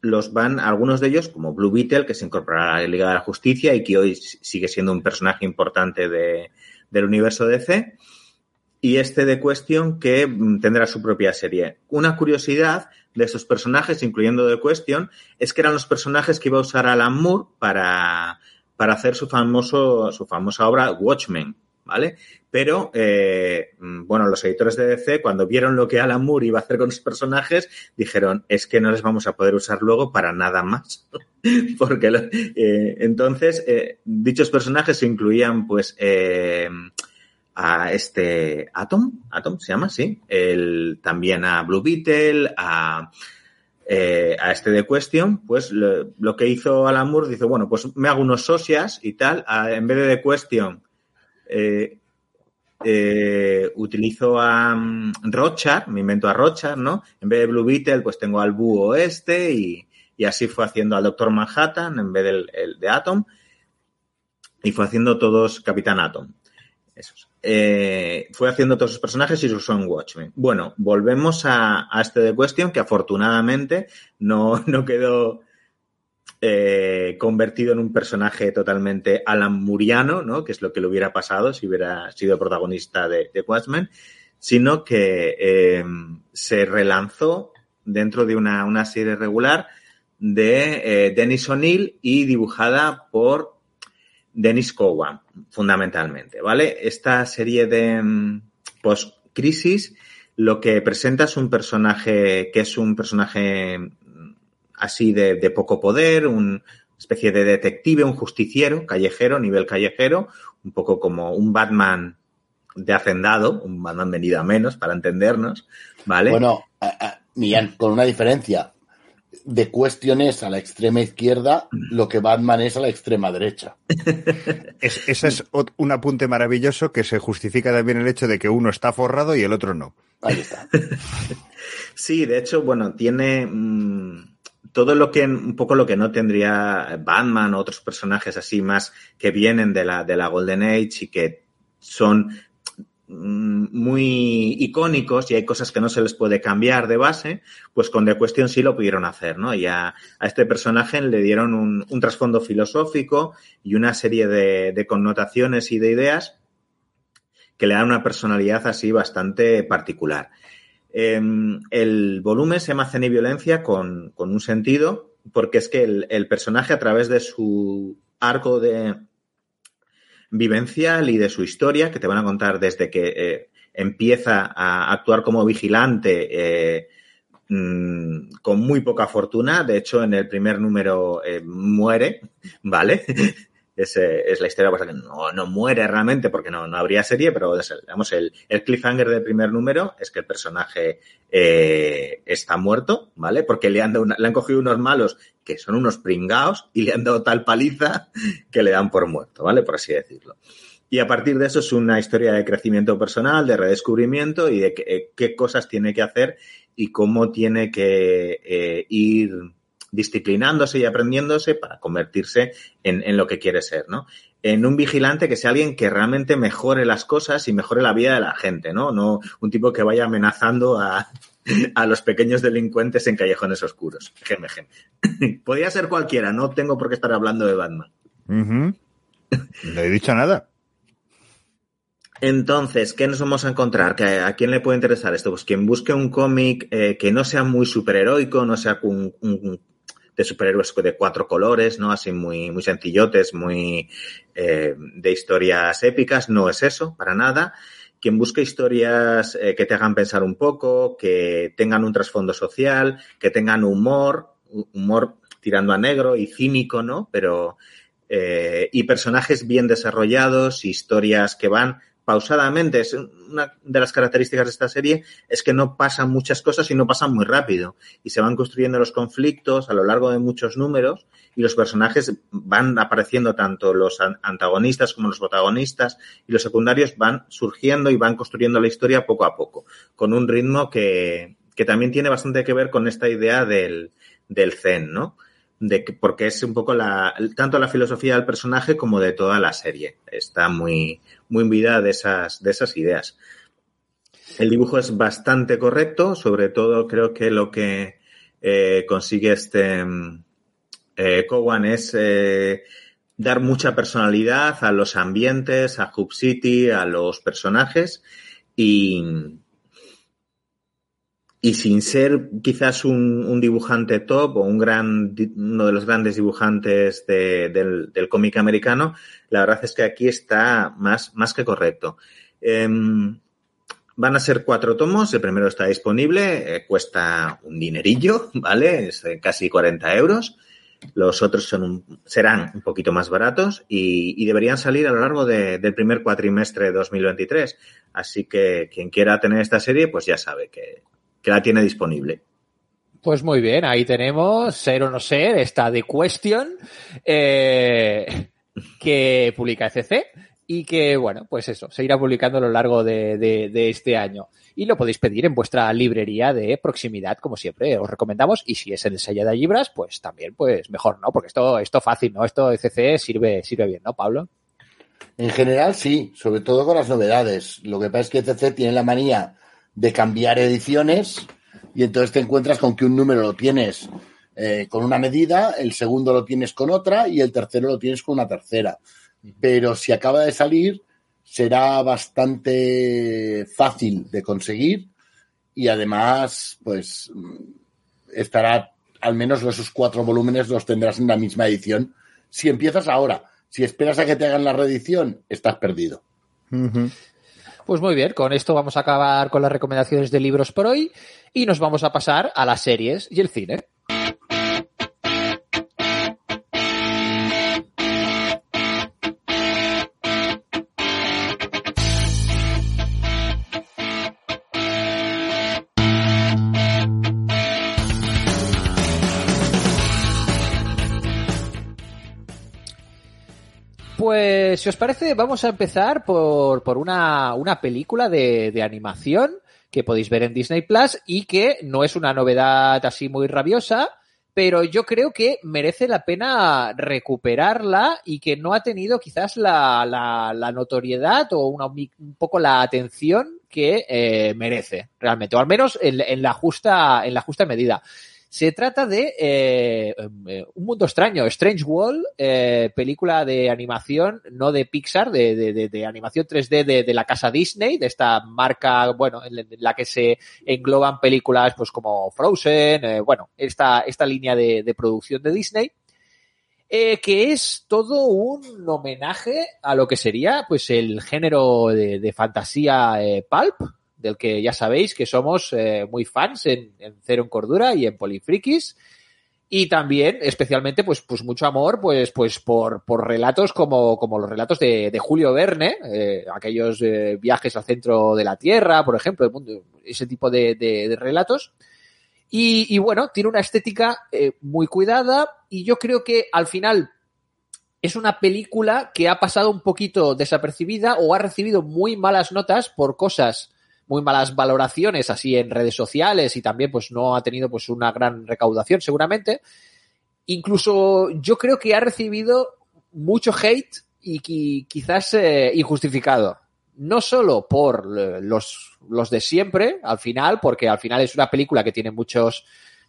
los van, algunos de ellos, como Blue Beetle, que se incorporará a la Liga de la Justicia y que hoy sigue siendo un personaje importante de, del universo DC. Y este de Question que mm, tendrá su propia serie. Una curiosidad de estos personajes, incluyendo The Question, es que eran los personajes que iba a usar Alan Moore para, para hacer su famoso, su famosa obra Watchmen, ¿vale? Pero, eh, mm, bueno, los editores de DC, cuando vieron lo que Alan Moore iba a hacer con sus personajes, dijeron, es que no les vamos a poder usar luego para nada más. Porque eh, entonces, eh, dichos personajes incluían, pues, a este Atom, Atom se llama, sí, el, también a Blue Beetle, a, a este de Question, pues lo, que hizo Alan Moore, dice, bueno, pues me hago unos socias y tal, en vez de de Question, eh, eh, utilizo a um, me invento a Rochard, ¿no? En vez de Blue Beetle, pues tengo al búho este y, así fue haciendo al Doctor Manhattan en vez del de Atom y fue haciendo todos Capitán Atom. Eh, fue haciendo todos sus personajes y sus son Watchmen. Bueno, volvemos a, a, este de Question que afortunadamente no, no quedó eh, convertido en un personaje totalmente Alan Muriano, ¿no? Que es lo que le hubiera pasado si hubiera sido protagonista de, de Watchmen, sino que eh, se relanzó dentro de una, serie regular de eh, Dennis O'Neill y dibujada por Dennis Cowan, fundamentalmente, ¿vale? Esta serie de mm, post-crisis lo que presenta es un personaje que es un personaje así de, poco poder, una especie de detective, un justiciero, callejero, nivel callejero, un poco como un Batman de hacendado, un Batman venido a menos, para entendernos, ¿vale? Bueno, Millán, con una diferencia. De cuestiones a la extrema izquierda lo que Batman es a la extrema derecha. Es, ese es un apunte maravilloso que se justifica también el hecho de que uno está forrado y el otro no. Ahí está. Sí, de hecho, bueno, tiene. Mm, todo lo que, un poco lo que no tendría Batman o otros personajes así más que vienen de la, de la Golden Age y que son mm, muy icónicos y hay cosas que no se les puede cambiar de base, pues con The Question sí lo pudieron hacer, ¿no? Y a, este personaje le dieron un, trasfondo filosófico y una serie de connotaciones y de ideas que le dan una personalidad así bastante particular. Em, el volumen se llama Cena y Violencia con, un sentido, porque es que el, personaje a través de su arco de vivencial y de su historia, que te van a contar desde que eh, empieza a actuar como vigilante eh, mm, con muy poca fortuna, de hecho en el primer número eh, muere, ¿vale? Es, es la historia, pues, que no, no muere realmente porque no, no habría serie, pero digamos, el, el cliffhanger del primer número es que el personaje eh, está muerto, ¿vale? Porque le han, dado le han cogido unos malos que son unos pringaos y le han dado tal paliza que le dan por muerto, ¿vale? Por así decirlo. Y a partir de eso es una historia de crecimiento personal, de redescubrimiento y de qué, eh, qué cosas tiene que hacer y cómo tiene que eh, ir disciplinándose y aprendiéndose para convertirse en, lo que quiere ser, ¿no? En un vigilante que sea alguien que realmente mejore las cosas y mejore la vida de la gente, ¿no? No un tipo que vaya amenazando a, los pequeños delincuentes en callejones oscuros. Geme, Podría ser cualquiera, no tengo por qué estar hablando de Batman. No he dicho nada. Entonces, ¿qué nos vamos a encontrar? ¿A quién le puede interesar esto? Pues quien busque un cómic eh, que no sea muy superheroico, no sea un, de superhéroes de cuatro colores, ¿no? Así muy, muy sencillotes, muy eh, de historias épicas, no es eso, para nada. Quien busque historias eh, que te hagan pensar un poco, que tengan un trasfondo social, que tengan humor, humor tirando a negro y cínico, ¿no? Pero, eh, y personajes bien desarrollados, historias que van pausadamente. Es una de las características de esta serie es que no pasan muchas cosas y no pasan muy rápido. Y se van construyendo los conflictos a lo largo de muchos números y los personajes van apareciendo tanto los antagonistas como los protagonistas y los secundarios van surgiendo y van construyendo la historia poco a poco, con un ritmo que, que también tiene bastante que ver con esta idea del, del zen, ¿no? de que, porque es un poco la, tanto la filosofía del personaje como de toda la serie. Está muy, muy en vida de esas, de esas ideas. El dibujo es bastante correcto, sobre todo creo que lo que consigue este Cowan es dar mucha personalidad a los ambientes, a Hub City, a los personajes y, y sin ser quizás un, dibujante top o un gran, uno de los grandes dibujantes del, cómic americano, la verdad es que aquí está más, más que correcto. Em, van a ser cuatro tomos, el primero está disponible, eh, cuesta un dinerillo, ¿vale? Es casi 40 euros. Los otros son serán un poquito más baratos y, deberían salir a lo largo del primer cuatrimestre de 2023. Así que quien quiera tener esta serie, pues ya sabe que, la tiene disponible. Pues muy bien, ahí tenemos Ser o no ser, esta de Question, eh, que publica ECC y que, bueno, pues eso, se irá publicando a lo largo de este año y lo podéis pedir en vuestra librería de proximidad, como siempre os recomendamos. Y si es el sello de Libras, pues también, pues mejor, ¿no? Porque esto, esto fácil, ¿no? Esto de CC sirve, sirve bien, ¿no, Pablo? En general, sí, sobre todo con las novedades. Lo que pasa es que CC tiene la manía de cambiar ediciones y entonces te encuentras con que un número lo tienes eh, con una medida, el segundo lo tienes con otra y el tercero lo tienes con una tercera. Pero si acaba de salir, será bastante fácil de conseguir y además, pues estará al menos esos cuatro volúmenes los tendrás en la misma edición. Si empiezas ahora, si esperas a que te hagan la reedición, estás perdido. Pues muy bien, con esto vamos a acabar con las recomendaciones de libros por hoy y nos vamos a pasar a las series y el cine. Pues, si os parece, vamos a empezar por, por una, una, película de, de, animación que podéis ver en Disney Plus y que no es una novedad así muy rabiosa, pero yo creo que merece la pena recuperarla y que no ha tenido quizás la, la, la notoriedad o una, un poco la atención que eh, merece realmente, o al menos en, en, la justa, en la justa medida. Se trata de eh, eh, Un Mundo Extraño, Strange World, eh, película de animación, no de Pixar, de, de, de animación 3D de, la casa Disney, de esta marca, bueno, en la que se engloban películas pues como Frozen, eh, bueno, esta, esta línea de, producción de Disney. Eh, que es todo un homenaje a lo que sería pues el género de, de fantasía eh, pulp, del que ya sabéis que somos eh, muy fans en, Cero en Cordura y en Polifrikis. Y también, especialmente, pues, pues mucho amor, pues, pues por, por relatos como, como los relatos de, de Julio Verne, eh, aquellos eh, viajes al centro de la Tierra, por ejemplo, ese tipo de, relatos. Y, bueno, tiene una estética muy cuidada y yo creo que al final es una película que ha pasado un poquito desapercibida o ha recibido muy malas notas por cosas muy malas valoraciones así en redes sociales y también pues no ha tenido pues una gran recaudación seguramente. Incluso yo creo que ha recibido mucho hate y, quizás eh, injustificado. No solo por los, los de siempre, al final, porque al final es una película que tiene muchos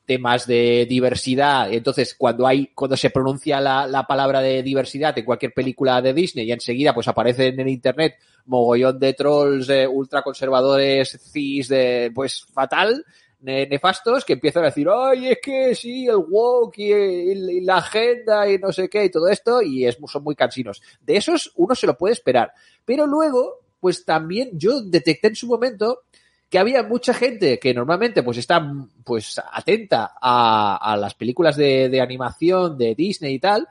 temas de diversidad. Entonces, cuando hay, cuando se pronuncia la, la palabra de diversidad en cualquier película de Disney y enseguida pues aparecen en internet mogollón de trolls eh, ultraconservadores, cis, de, pues fatal, nefastos que empiezan a decir, ay, es que sí, el woke y, la agenda y no sé qué y todo esto, y es, son muy cansinos. De esos uno se lo puede esperar. Pero luego, pues también yo detecté en su momento que había mucha gente que normalmente pues está pues atenta a, las películas de, de, animación de Disney y tal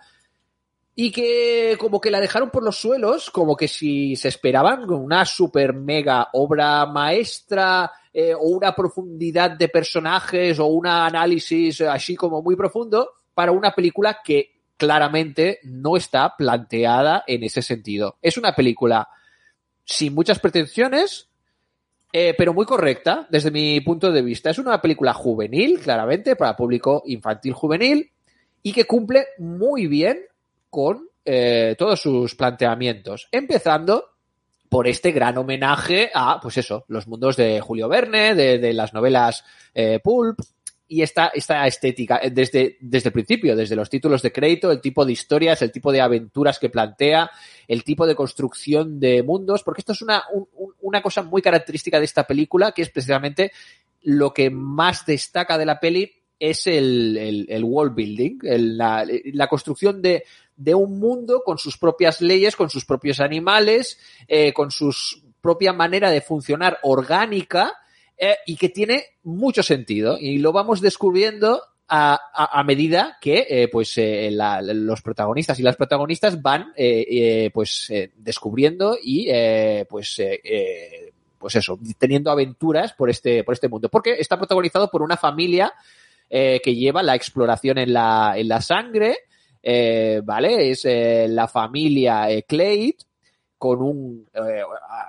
y que como que la dejaron por los suelos como que si se esperaban una super mega obra maestra eh, o una profundidad de personajes o un análisis así como muy profundo para una película que claramente no está planteada en ese sentido. Es una película sin muchas pretensiones, eh, pero muy correcta desde mi punto de vista. Es una película juvenil, claramente, para público infantil juvenil, y que cumple muy bien con eh, todos sus planteamientos, empezando por este gran homenaje a, pues eso, los mundos de Julio Verne, de, las novelas eh, Pulp, y esta, esta estética eh, desde, desde el principio, desde los títulos de crédito, el tipo de historias, el tipo de aventuras que plantea, el tipo de construcción de mundos, porque esto es una, una cosa muy característica de esta película, que es precisamente lo que más destaca de la peli es el, el, world building, la, la, construcción de, de, un mundo con sus propias leyes, con sus propios animales, eh, con su propia manera de funcionar orgánica eh, y que tiene mucho sentido. Y lo vamos descubriendo a, medida que eh, pues eh, los protagonistas y las protagonistas van pues descubriendo y pues pues eso teniendo aventuras por este por este mundo porque está protagonizado por una familia que lleva la exploración en la en la sangre vale es la familia Clade con un, eh,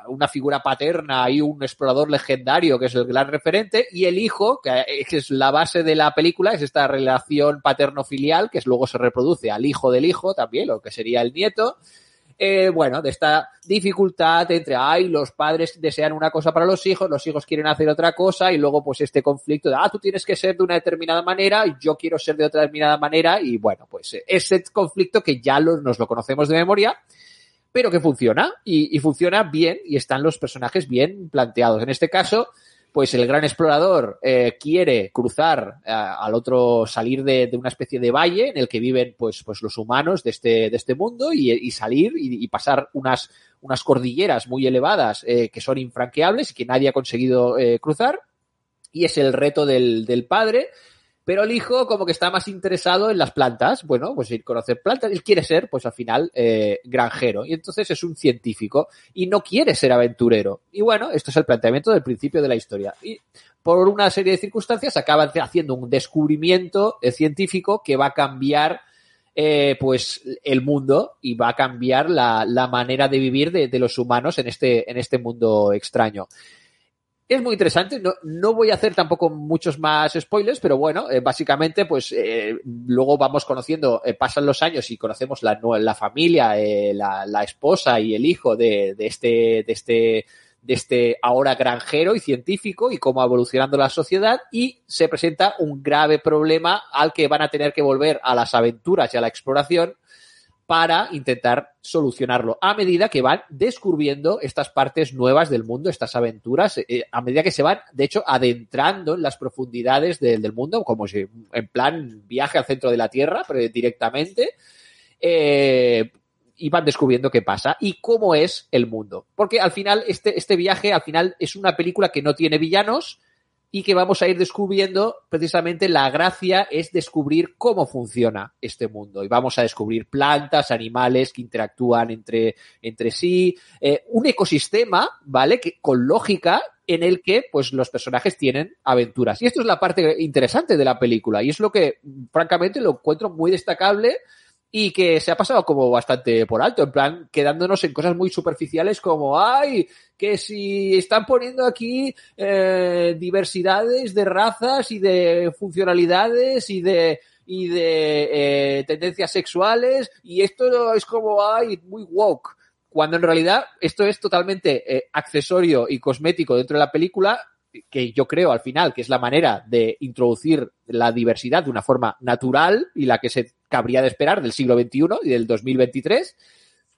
una figura paterna y un explorador legendario que es el gran referente y el hijo, que es la base de la película, es esta relación paterno-filial que luego se reproduce al hijo del hijo también, lo que sería el nieto. Eh, bueno, de esta dificultad entre, ay, los padres desean una cosa para los hijos, los hijos quieren hacer otra cosa y luego pues este conflicto de, ah, tú tienes que ser de una determinada manera yo quiero ser de otra determinada manera y bueno, pues ese conflicto que ya nos lo conocemos de memoria pero que funciona y, funciona bien y están los personajes bien planteados. En este caso, pues el gran explorador eh, quiere cruzar eh, al otro, salir de, una especie de valle en el que viven pues, pues los humanos de este, de este mundo y, salir y, pasar unas, unas cordilleras muy elevadas eh, que son infranqueables y que nadie ha conseguido cruzar. Y es el reto del, del padre pero el hijo como que está más interesado en las plantas. Bueno, pues ir conocer plantas. Él quiere ser, pues al final, eh, granjero. Y entonces es un científico y no quiere ser aventurero. Y bueno, esto es el planteamiento del principio de la historia. Y por una serie de circunstancias acaba haciendo un descubrimiento eh, científico que va a cambiar eh, pues el mundo y va a cambiar la, la manera de vivir de, de, los humanos en este, en este mundo extraño. Es muy interesante, no, no voy a hacer tampoco muchos más spoilers, pero bueno, eh, básicamente pues eh, luego vamos conociendo, eh, pasan los años y conocemos la, la familia, la, la, esposa y el hijo de, de, este, de este de este ahora granjero y científico y cómo evolucionando la sociedad y se presenta un grave problema al que van a tener que volver a las aventuras y a la exploración para intentar solucionarlo a medida que van descubriendo estas partes nuevas del mundo, estas aventuras, eh, a medida que se van, de hecho, adentrando en las profundidades del mundo, como si en plan viaje al centro de la Tierra, pero directamente, eh, y van descubriendo qué pasa y cómo es el mundo. Porque al final, este, este viaje, al final, es una película que no tiene villanos, y que vamos a ir descubriendo precisamente la gracia es descubrir cómo funciona este mundo y vamos a descubrir plantas, animales que interactúan entre, entre sí, eh, un ecosistema, ¿vale? Que, con lógica en el que pues los personajes tienen aventuras. Y esto es la parte interesante de la película y es lo que francamente lo encuentro muy destacable y que se ha pasado como bastante por alto, en plan, quedándonos en cosas muy superficiales como, ay, que si están poniendo aquí eh, diversidades de razas y de funcionalidades y de y de eh, tendencias sexuales y esto es como, ay, muy woke, cuando en realidad esto es totalmente eh, accesorio y cosmético dentro de la película que yo creo al final que es la manera de introducir la diversidad de una forma natural y la que se cabría de esperar del siglo XXI y del 2023.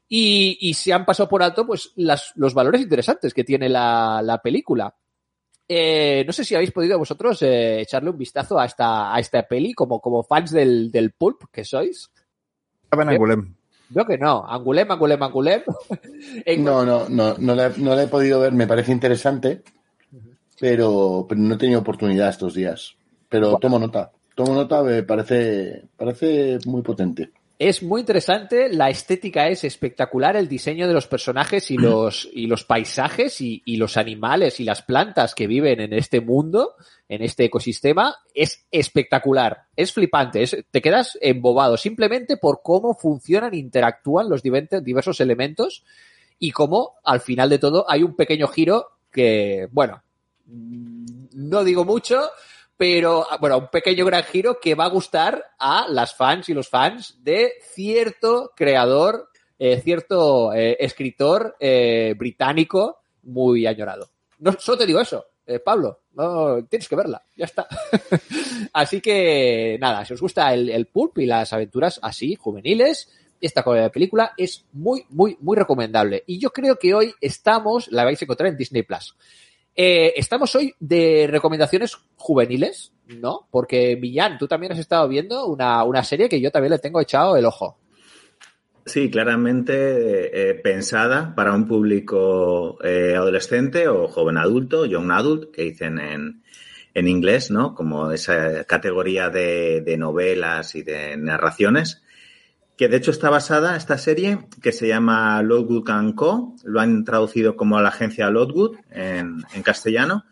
Y, y se han pasado por alto pues las, los valores interesantes que tiene la, la película. Eh, no sé si habéis podido vosotros eh, echarle un vistazo a esta, a esta peli como, como fans del, del pulp que sois. en Angulem. Yo que no. Angulem, Angulem, Angulem. no, no, no, no la, no la he podido ver. Me parece interesante pero, pero no he tenido oportunidad estos días. Pero tomo nota, tomo nota, me parece, parece muy potente. Es muy interesante, la estética es espectacular, el diseño de los personajes y los, y los paisajes y, y, los animales y las plantas que viven en este mundo, en este ecosistema, es espectacular, es flipante, es, te quedas embobado simplemente por cómo funcionan, interactúan los diversos elementos y cómo al final de todo hay un pequeño giro que, bueno, no digo mucho, pero bueno, un pequeño gran giro que va a gustar a las fans y los fans de cierto creador, eh, cierto eh, escritor eh, británico muy añorado. No, solo te digo eso. eh, Pablo, no, tienes que verla, ya está. así que, nada, si os gusta el, el pulp y las aventuras así, juveniles, esta película es muy, muy, muy recomendable. Y yo creo que hoy estamos, la vais a encontrar en Disney Plus. Eh, estamos hoy de recomendaciones juveniles, ¿no? Porque Millán, tú también has estado viendo una, una serie que yo también le tengo echado el ojo. Sí, claramente eh, pensada para un público eh, adolescente o joven adulto, young adult, que dicen en, en inglés, ¿no? Como esa categoría de, de novelas y de narraciones que de hecho está basada esta serie que se llama Lodwood Co. Lo han traducido como la agencia Lodwood en, en castellano,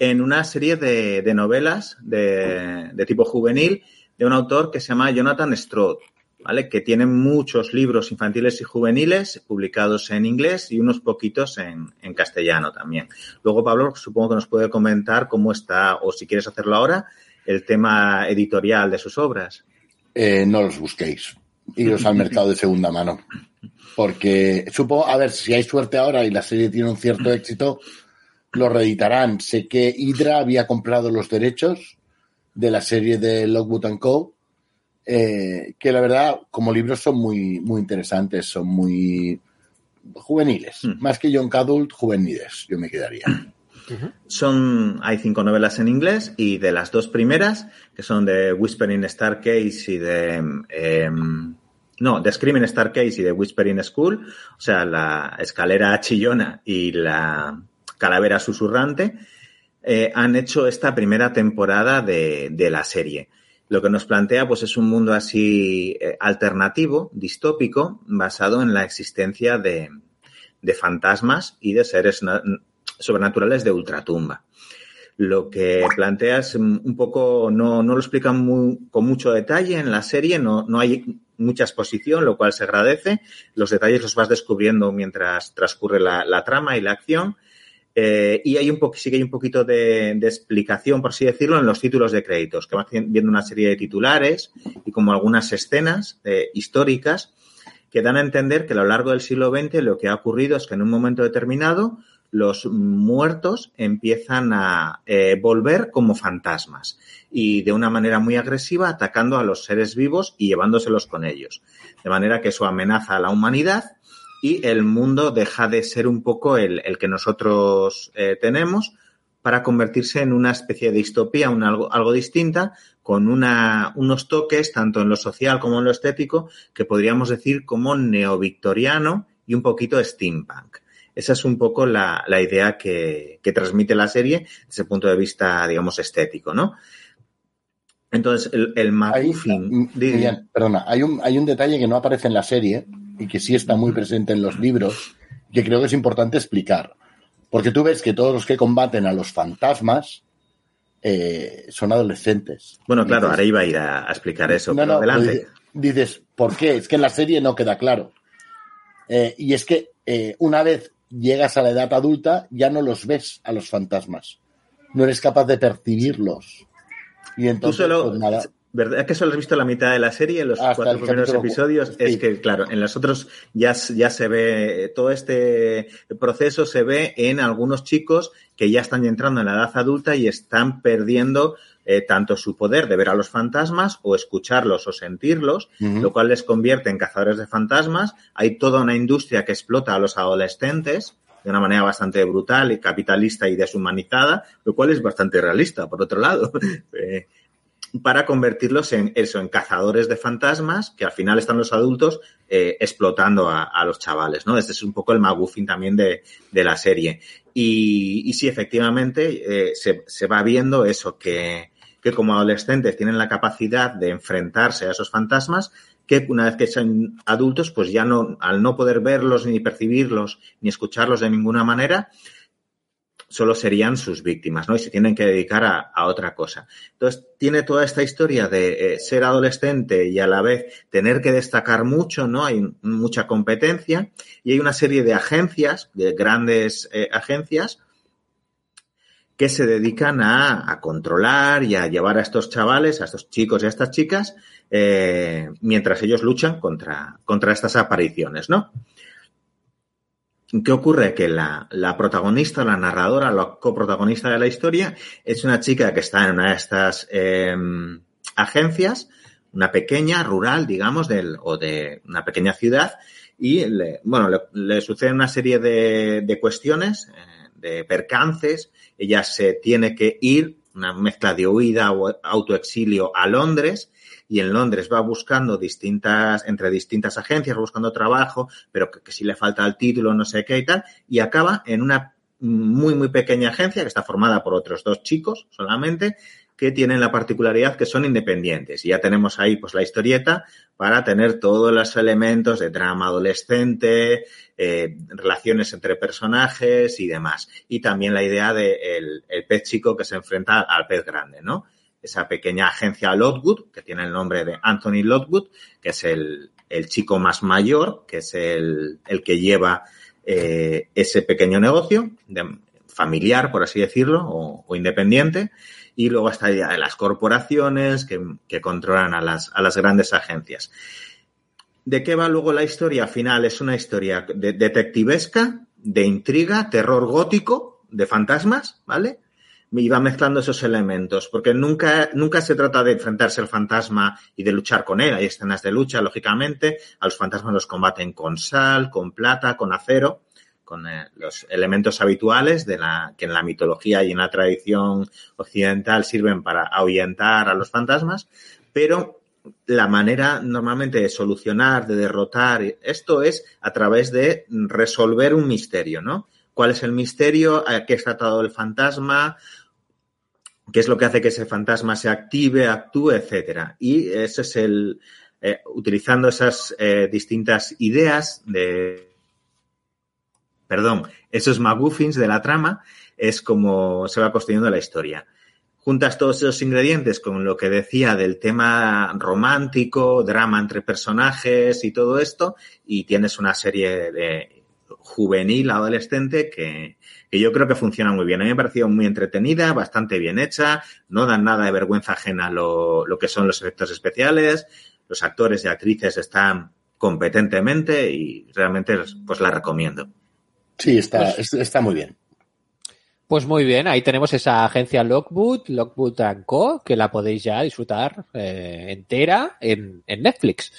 en una serie de, novelas de, tipo juvenil de un autor que se llama Jonathan Stroud, ¿vale? Que tiene muchos libros infantiles y juveniles publicados en inglés y unos poquitos en, en castellano también. Luego, Pablo, supongo que nos puede comentar cómo está, o si quieres hacerlo ahora, el tema editorial de sus obras. Eh, no los busquéis iros al mercado de segunda mano. Porque supongo, a ver, si hay suerte ahora y la serie tiene un cierto éxito, lo reeditarán. Sé que Hydra había comprado los derechos de la serie de Lockwood Co. Eh, que la verdad, como libros son muy, muy interesantes, son muy juveniles. Mm. Más que Young Adult, juveniles, yo me quedaría. Son, hay cinco novelas en inglés y de las dos primeras, que son de Whispering Star Case y de, eh, no, de Screaming Star Case y de Whispering School, o sea, la escalera chillona y la calavera susurrante, eh, han hecho esta primera temporada de, de, la serie. Lo que nos plantea, pues, es un mundo así eh, alternativo, distópico, basado en la existencia de, de fantasmas y de seres sobrenaturales de ultratumba. Lo que planteas un poco, no, no lo explican con mucho detalle en la serie, no, no hay mucha exposición, lo cual se agradece. Los detalles los vas descubriendo mientras transcurre la, la trama y la acción. Eh, y hay un sí que hay un poquito de, de, explicación, por así decirlo, en los títulos de créditos, que vas viendo una serie de titulares y como algunas escenas eh, históricas que dan a entender que a lo largo del siglo XX lo que ha ocurrido es que en un momento determinado los muertos empiezan a eh, volver como fantasmas y de una manera muy agresiva atacando a los seres vivos y llevándoselos con ellos. De manera que eso amenaza a la humanidad y el mundo deja de ser un poco el, el que nosotros eh, tenemos para convertirse en una especie de distopía, algo, algo distinta, con unos toques, tanto en lo social como en lo estético, que podríamos decir como neovictoriano y un poquito steampunk. Esa es un poco la, la idea que, que, transmite la serie desde el punto de vista, digamos, estético, ¿no? Entonces, el, el. Hay, perdona, hay un, hay un detalle que no aparece en la serie y que sí está muy presente en los libros que creo que es importante explicar. Porque tú ves que todos los que combaten a los fantasmas eh, son adolescentes. Bueno, claro, dices, ahora iba a ir a, a explicar eso, no, pero no, adelante. Dices, ¿por qué? Es que en la serie no queda claro. Eh, y es que eh, una vez llegas a la edad adulta, ya no los ves a los fantasmas. No eres capaz de percibirlos. Y entonces, Tú solo, pues nada. ¿Verdad que solo has visto la mitad de la serie en los cuatro primeros episodios? Sí. Es que, claro, en los otros ya, ya se ve, todo este proceso se ve en algunos chicos que ya están entrando en la edad adulta y están perdiendo eh, tanto su poder de ver a los fantasmas o escucharlos o sentirlos, uh -huh. lo cual les convierte en cazadores de fantasmas. Hay toda una industria que explota a los adolescentes de una manera bastante brutal y capitalista y deshumanizada, lo cual es bastante realista, por otro lado. eh, para convertirlos en eso, en cazadores de fantasmas, que al final están los adultos eh, explotando a, los chavales, ¿no? Este es un poco el McGuffin también de, de la serie. Y, y sí, efectivamente, eh, se, se, va viendo eso, que, que como adolescentes tienen la capacidad de enfrentarse a esos fantasmas, que una vez que sean adultos, pues ya no, al no poder verlos, ni percibirlos, ni escucharlos de ninguna manera, solo serían sus víctimas, ¿no? Y se tienen que dedicar a, a otra cosa. Entonces, tiene toda esta historia de eh, ser adolescente y a la vez tener que destacar mucho, ¿no? Hay mucha competencia y hay una serie de agencias, de grandes eh, agencias, que se dedican a, a, controlar y a llevar a estos chavales, a estos chicos y a estas chicas, eh, mientras ellos luchan contra, contra estas apariciones, ¿no? ¿Qué ocurre? Que la, la, protagonista, la narradora, la coprotagonista de la historia, es una chica que está en una de estas eh, agencias, una pequeña, rural, digamos, del, o de una pequeña ciudad, y le, bueno, le, le suceden una serie de, de cuestiones, eh, de percances. Ella se tiene que ir, una mezcla de huida o autoexilio a Londres, y en Londres va buscando distintas, entre distintas agencias, buscando trabajo, pero que, si le falta el título, no sé qué y tal, y acaba en una muy, muy pequeña agencia que está formada por otros dos chicos solamente, que tienen la particularidad que son independientes. Y ya tenemos ahí pues la historieta para tener todos los elementos de drama adolescente, eh, relaciones entre personajes y demás. Y también la idea de el, el, pez chico que se enfrenta al pez grande, ¿no? Esa pequeña agencia Lotwood, que tiene el nombre de Anthony Lotwood, que es el, el chico más mayor, que es el, el que lleva eh, ese pequeño negocio, familiar, por así decirlo, o, independiente y luego está las corporaciones que, que controlan a las, a las, grandes agencias. ¿De qué va luego la historia final? Es una historia de, detectivesca, de intriga, terror gótico, de fantasmas, ¿vale? Y va mezclando esos elementos, porque nunca, nunca se trata de enfrentarse al fantasma y de luchar con él. Hay escenas de lucha, lógicamente. A los fantasmas los combaten con sal, con plata, con acero con eh, los elementos habituales de la, que en la mitología y en la tradición occidental sirven para ahuyentar a los fantasmas, pero la manera normalmente de solucionar, de derrotar esto es a través de resolver un misterio, ¿no? ¿Cuál es el misterio? ¿A qué está atado el fantasma? ¿Qué es lo que hace que ese fantasma se active, actúe, etcétera? Y ese es el, eh, utilizando esas eh, distintas ideas de perdón, esos McGuffins de la trama, es como se va construyendo la historia. Juntas todos esos ingredientes con lo que decía del tema romántico, drama entre personajes y todo esto, y tienes una serie de juvenil, adolescente, que, que yo creo que funciona muy bien. A mí me ha parecido muy entretenida, bastante bien hecha, no dan nada de vergüenza ajena lo, lo que son los efectos especiales, los actores y actrices están competentemente y realmente pues la recomiendo. Sí, está, pues, está muy bien. Pues muy bien, ahí tenemos esa agencia Lockwood, Lockwood Co., que la podéis ya disfrutar eh, entera en, en, Netflix.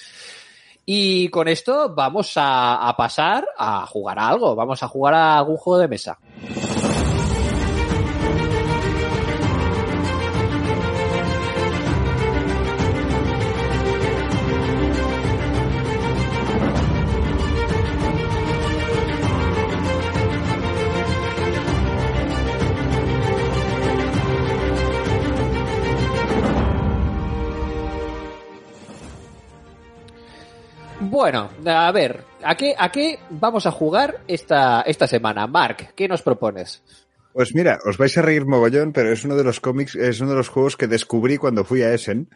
Y con esto vamos a, pasar a jugar a algo, vamos a jugar a algún juego de mesa. Bueno, a ver, ¿a qué, ¿a qué vamos a jugar esta, esta semana? Mark, ¿qué nos propones? Pues mira, os vais a reír mogollón, pero es uno de los cómics, es uno de los juegos que descubrí cuando fui a Essen.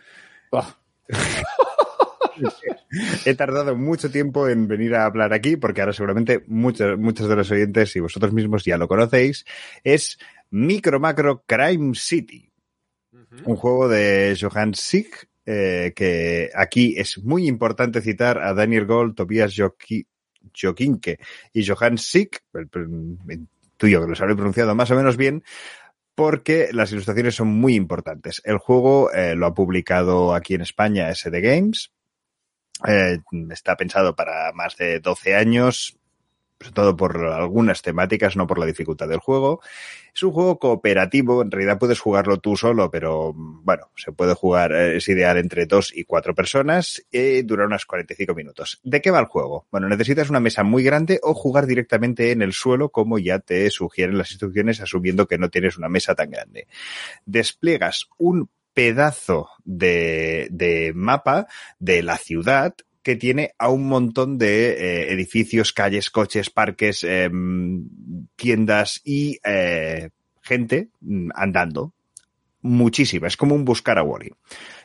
Oh. He tardado mucho tiempo en venir a hablar aquí, porque ahora seguramente muchos, muchos de los oyentes y vosotros mismos ya lo conocéis. Es Micro Macro Crime City. Uh -huh. Un juego de Johan Sig, eh, que aquí es muy importante citar a Daniel Gold, Tobias Jokinke y Johan Sick, tuyo que los habré pronunciado más o menos bien, porque las ilustraciones son muy importantes. El juego eh, lo ha publicado aquí en España SD Games. Eh, está pensado para más de 12 años, sobre todo por algunas temáticas, no por la dificultad del juego. Es un juego cooperativo, en realidad puedes jugarlo tú solo, pero bueno, se puede jugar, es ideal entre dos y cuatro personas y dura unos 45 minutos. ¿De qué va el juego? Bueno, necesitas una mesa muy grande o jugar directamente en el suelo como ya te sugieren las instrucciones asumiendo que no tienes una mesa tan grande. Despliegas un pedazo de, de mapa de la ciudad que tiene a un montón de eh, edificios, calles, coches, parques, eh, tiendas y eh, gente andando. Muchísima. Es como un buscar a Wally.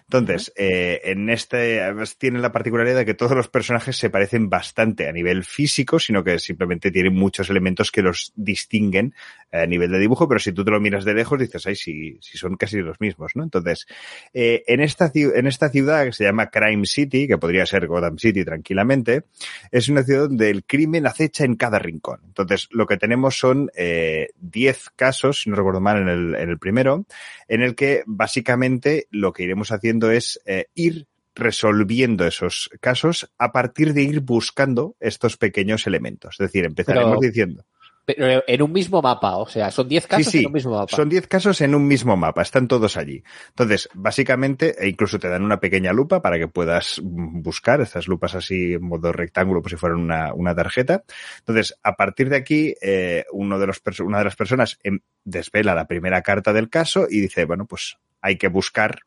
Entonces, eh, en este tiene la particularidad de que todos los personajes se parecen bastante a nivel físico, sino que simplemente tienen muchos elementos que los distinguen a nivel de dibujo, pero si tú te lo miras de lejos dices, ay, si, si son casi los mismos, ¿no? Entonces, eh, en, esta, en esta ciudad que se llama Crime City, que podría ser Gotham City tranquilamente, es una ciudad donde el crimen acecha en cada rincón. Entonces, lo que tenemos son 10 eh, casos, si no recuerdo mal, en el, en el primero, en el que básicamente lo que iremos haciendo es eh, ir resolviendo esos casos a partir de ir buscando estos pequeños elementos. Es decir, empezaremos diciendo. Pero en un mismo mapa, o sea, son 10 casos en un mismo mapa. Son 10 casos en un mismo mapa, están todos allí. Entonces, básicamente, e incluso te dan una pequeña lupa para que puedas buscar estas lupas así en modo rectángulo, como si fueran una, una tarjeta. Entonces, a partir de aquí, eh, uno de los una de las personas em, desvela la primera carta del caso y dice, bueno, pues hay que buscar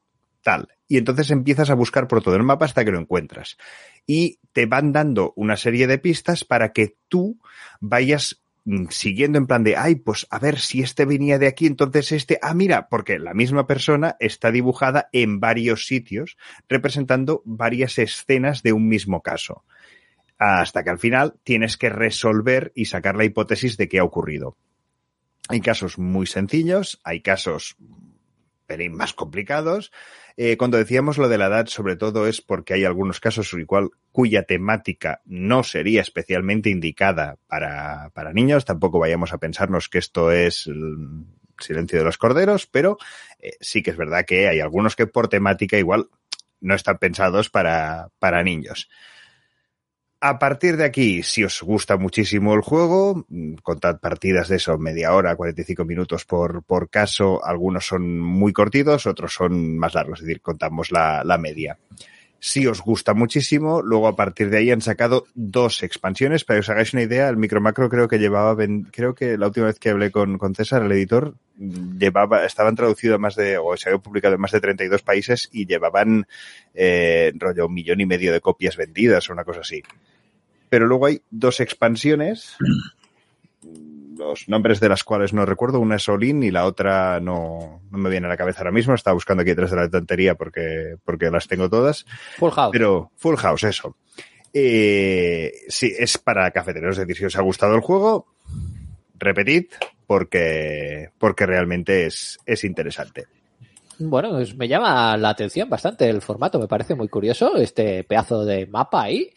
Y entonces empiezas a buscar por todo el mapa hasta que lo encuentras. Y te van dando una serie de pistas para que tú vayas Mm, siguiendo en plan de, ay, pues a ver si este venía de aquí, entonces este, ah, mira, porque la misma persona está dibujada en varios sitios, representando varias escenas de un mismo caso. Hasta que al final tienes que resolver y sacar la hipótesis de qué ha ocurrido. Hay casos muy sencillos, hay casos más complicados, eh, cuando decíamos lo de la edad, sobre todo es porque hay algunos casos igual cuya temática no sería especialmente indicada para, para niños. Tampoco vayamos a pensarnos que esto es el silencio de los corderos, pero eh, sí que es verdad que hay algunos que por temática igual no están pensados para, para niños. A partir de aquí, si os gusta muchísimo el juego, mm, contad partidas de eso, media hora, 45 minutos por, por caso. Algunos son muy cortitos, otros son más largos, es decir, contamos la, la media si os gusta muchísimo. Luego, a partir de ahí, han sacado dos expansiones. Para que os hagáis una idea, el Micro Macro creo que llevaba, creo que la última vez que hablé con, con César, el editor, llevaba, estaban traducidos a más de, o se había publicado en más de 32 países y llevaban, eh, rollo, un millón y medio de copias vendidas o una cosa así. Pero luego hay dos expansiones los nombres de las cuales no recuerdo, una es Olin y la otra no, no me viene a la cabeza ahora mismo, estaba buscando aquí detrás de la tontería porque, porque las tengo todas. Full House. Pero Full House, eso. Eh, sí, es para cafeteros, es decir, si os ha gustado el juego, repetid porque, porque realmente es, es interesante. Bueno, pues me llama la atención bastante el formato, me parece muy curioso este pedazo de mapa ahí.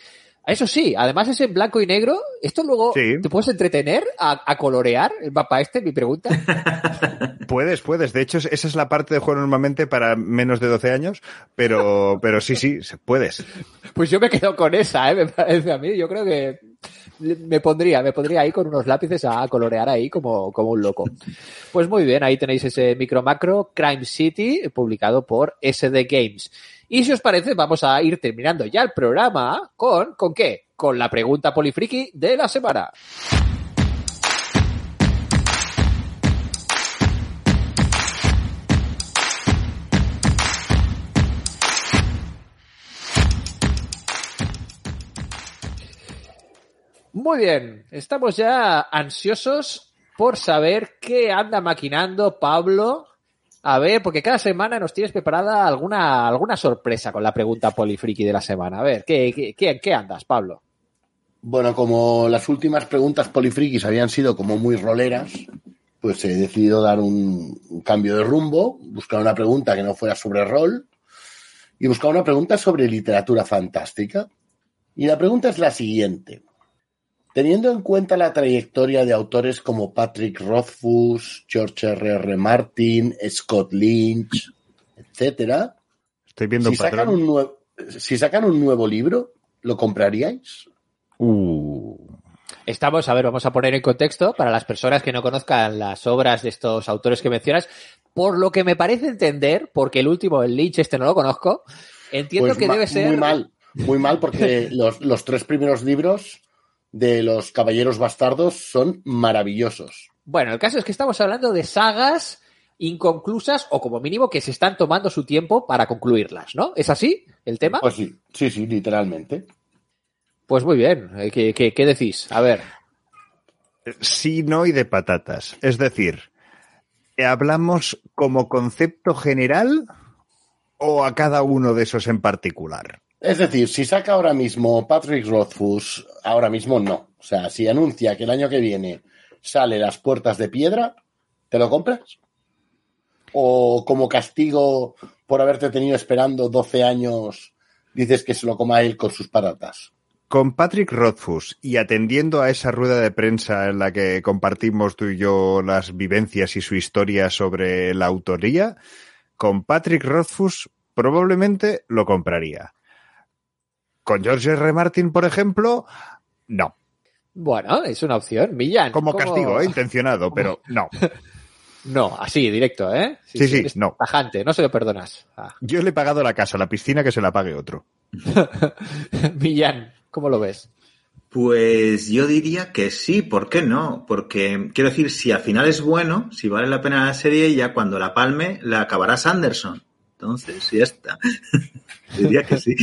Eso sí, además es en blanco y negro. ¿Esto luego te puedes entretener a, colorear el mapa este? Mi pregunta. puedes, puedes. De hecho, esa es la parte de juego normalmente para menos de 12 años, pero, pero sí, sí, puedes. Pues yo me quedo con esa, ¿eh? me parece a mí. Yo creo que me pondría, me pondría ahí con unos lápices a colorear ahí como, como un loco. Pues muy bien, ahí tenéis ese micro macro Crime City publicado por SD Games. Y si os parece, vamos a ir terminando ya el programa con, ¿con qué? Con la pregunta polifriki de la semana. Muy bien, estamos ya ansiosos por saber qué anda maquinando Pablo a ver, porque cada semana nos tienes preparada alguna, alguna sorpresa con la pregunta polifriki de la semana. A ver, ¿qué, qué, qué andas, Pablo? Bueno, como las últimas preguntas polifrikis habían sido como muy roleras, pues he decidido dar un, cambio de rumbo, buscar una pregunta que no fuera sobre rol y buscar una pregunta sobre literatura fantástica. Y la pregunta es la siguiente. Teniendo en cuenta la trayectoria de autores como Patrick Rothfuss, George R. R. Martin, Scott Lynch, etcétera, Estoy viendo si sacan, un nuevo, si sacan un nuevo libro, ¿lo compraríais? Uh. Estamos, a ver, vamos a poner en contexto para las personas que no conozcan las obras de estos autores que mencionas, por lo que me parece entender, porque el último, el Lynch, este no lo conozco, entiendo pues que debe ser. Muy mal, muy mal, porque los, los tres primeros libros de los Caballeros Bastardos son maravillosos. Bueno, el caso es que estamos hablando de sagas inconclusas o como mínimo que se están tomando su tiempo para concluirlas, ¿no? ¿Es así el tema? Pues sí, sí, sí, literalmente. Pues muy bien. Eh, ¿Qué, qué, decís? A ver. Sí, no y de patatas. Es decir, ¿hablamos como concepto general o a cada uno de esos en particular? Es decir, si saca ahora mismo Patrick Rothfuss, ahora mismo no. O sea, si anuncia que el año que viene sale Las Puertas de Piedra, ¿te lo compras? ¿O como castigo por haberte tenido esperando 12 años, dices que se lo coma él con sus patatas? Con Patrick Rothfuss y atendiendo a esa rueda de prensa en la que compartimos tú y yo las vivencias y su historia sobre la autoría, con Patrick Rothfuss probablemente lo compraría. Con George R. Martin, por ejemplo, no. Bueno, es una opción. Millán. Como ¿cómo- castigo, ¿eh? intencionado, pero no. No, así, directo, ¿eh? Sí, sí, eres no. Tajante, no se lo perdonas. Ah. Yo le he pagado la casa, la piscina, que se la pague otro. Millán, ¿cómo lo ves? Pues yo diría que sí, ¿por qué no? Porque quiero decir, si al final es bueno, si vale la pena la serie, ya cuando la palme la acabará Sanderson. Entonces, ya está. diría que sí.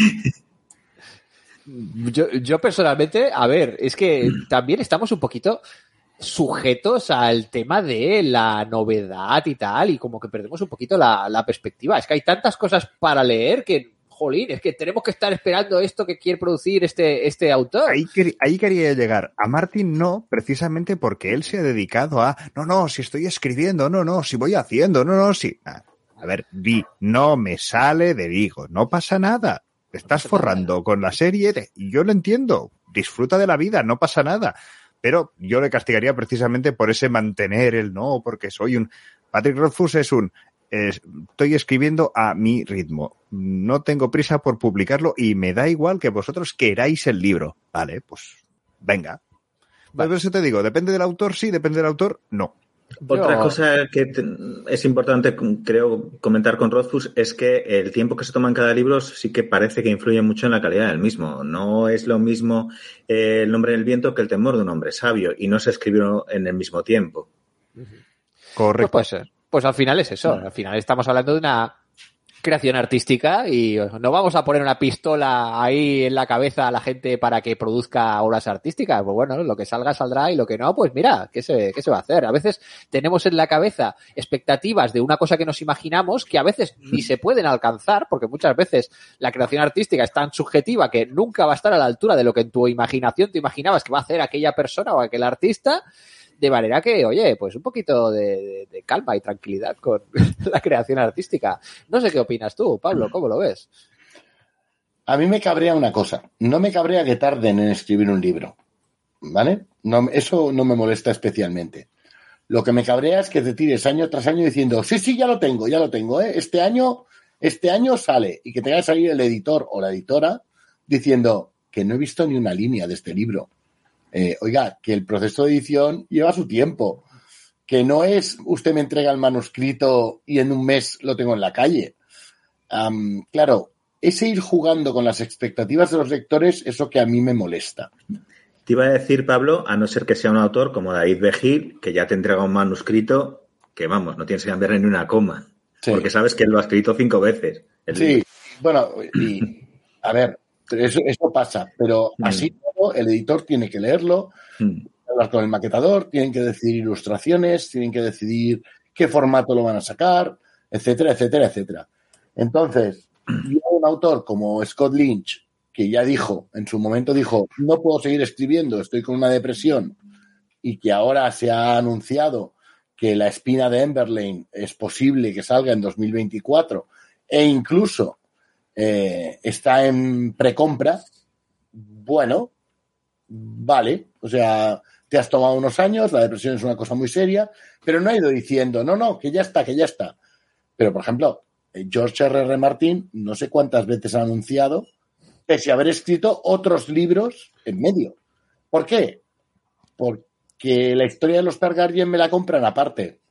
Yo, yo personalmente, a ver, es que también estamos un poquito sujetos al tema de la novedad y tal, y como que perdemos un poquito la, perspectiva. Es que hay tantas cosas para leer que, jolín, es que tenemos que estar esperando esto que quiere producir este, este autor. Ahí, ahí quería llegar. A Martin no, precisamente porque él se ha dedicado a, no, no, si estoy escribiendo, no, no, si voy haciendo, no, no, si... Ah, A ver, vi, no me sale de Vigo, no pasa nada. Te estás forrando con la serie de- yo lo entiendo. Disfruta de la vida, no pasa nada. Pero yo le castigaría precisamente por ese mantener el no, porque soy un... Patrick Rothfuss es un... es- estoy escribiendo a mi ritmo. No tengo prisa por publicarlo y me da igual que vosotros queráis el libro. Vale, pues venga. Pues eso te digo, depende del autor, sí, depende del autor, no. Otra Yo- cosa que es importante, creo, comentar con Rothfuss es que el tiempo que se toma en cada libro sí que parece que influye mucho en la calidad del mismo. No es lo mismo eh, el nombre del viento que el temor de un hombre sabio y no se escribió en el mismo tiempo. Pues Correcto. puede ser. Pues al final es eso. Al final estamos hablando de una creación artística y no vamos a poner una pistola ahí en la cabeza a la gente para que produzca obras artísticas. Pues bueno, lo que salga saldrá y lo que no, pues mira, ¿qué se, qué se va a hacer? A veces tenemos en la cabeza expectativas de una cosa que nos imaginamos que a veces ni se pueden alcanzar porque muchas veces la creación artística es tan subjetiva que nunca va a estar a la altura de lo que en tu imaginación te imaginabas que va a hacer aquella persona o aquel artista. De manera que, oye, pues un poquito de, de- de calma y tranquilidad con la creación artística. No sé qué opinas tú, Pablo, ¿cómo lo ves? A mí me cabrea una cosa. No me cabrea que tarden en escribir un libro. ¿Vale? No, eso no me molesta especialmente. Lo que me cabrea es que te tires año tras año diciendo, sí, sí, ya lo tengo, ya lo tengo, ¿eh? Este año, este año sale. Y que tenga que salir el editor o la editora diciendo que no he visto ni una línea de este libro. Eh, oiga, que el proceso de edición lleva su tiempo. Que no es usted me entrega el manuscrito y en un mes lo tengo en la calle. Claro, ese ir jugando con las expectativas de los lectores, eso que a mí me molesta. Te iba a decir, Pablo, a no ser que sea un autor como David Begil, que ya te entrega un manuscrito que, vamos, no tienes que cambiarle ni una coma. Sí. Porque sabes que él lo ha escrito cinco veces. Sí, libro. bueno, y a ver, eso, eso pasa, pero Mm. así todo, el editor tiene que leerlo, Mm. hablar con el maquetador, tienen que decidir ilustraciones, tienen que decidir qué formato lo van a sacar, etcétera, etcétera, etcétera. Entonces, yo un autor como Scott Lynch, que ya dijo, en su momento dijo, no puedo seguir escribiendo, estoy con una depresión, y que ahora se ha anunciado que la espina de Emberlane es posible que salga en 2024 e incluso eh, está en precompra, bueno, vale, o sea, te has tomado unos años, la depresión es una cosa muy seria, pero no ha ido diciendo, no, no, que ya está, que ya está. Pero, por ejemplo, eh, George R. R. Martin, no sé cuántas veces ha anunciado, pese a haber escrito otros libros en medio. ¿Por qué? Porque la historia de los Targaryen me la compran aparte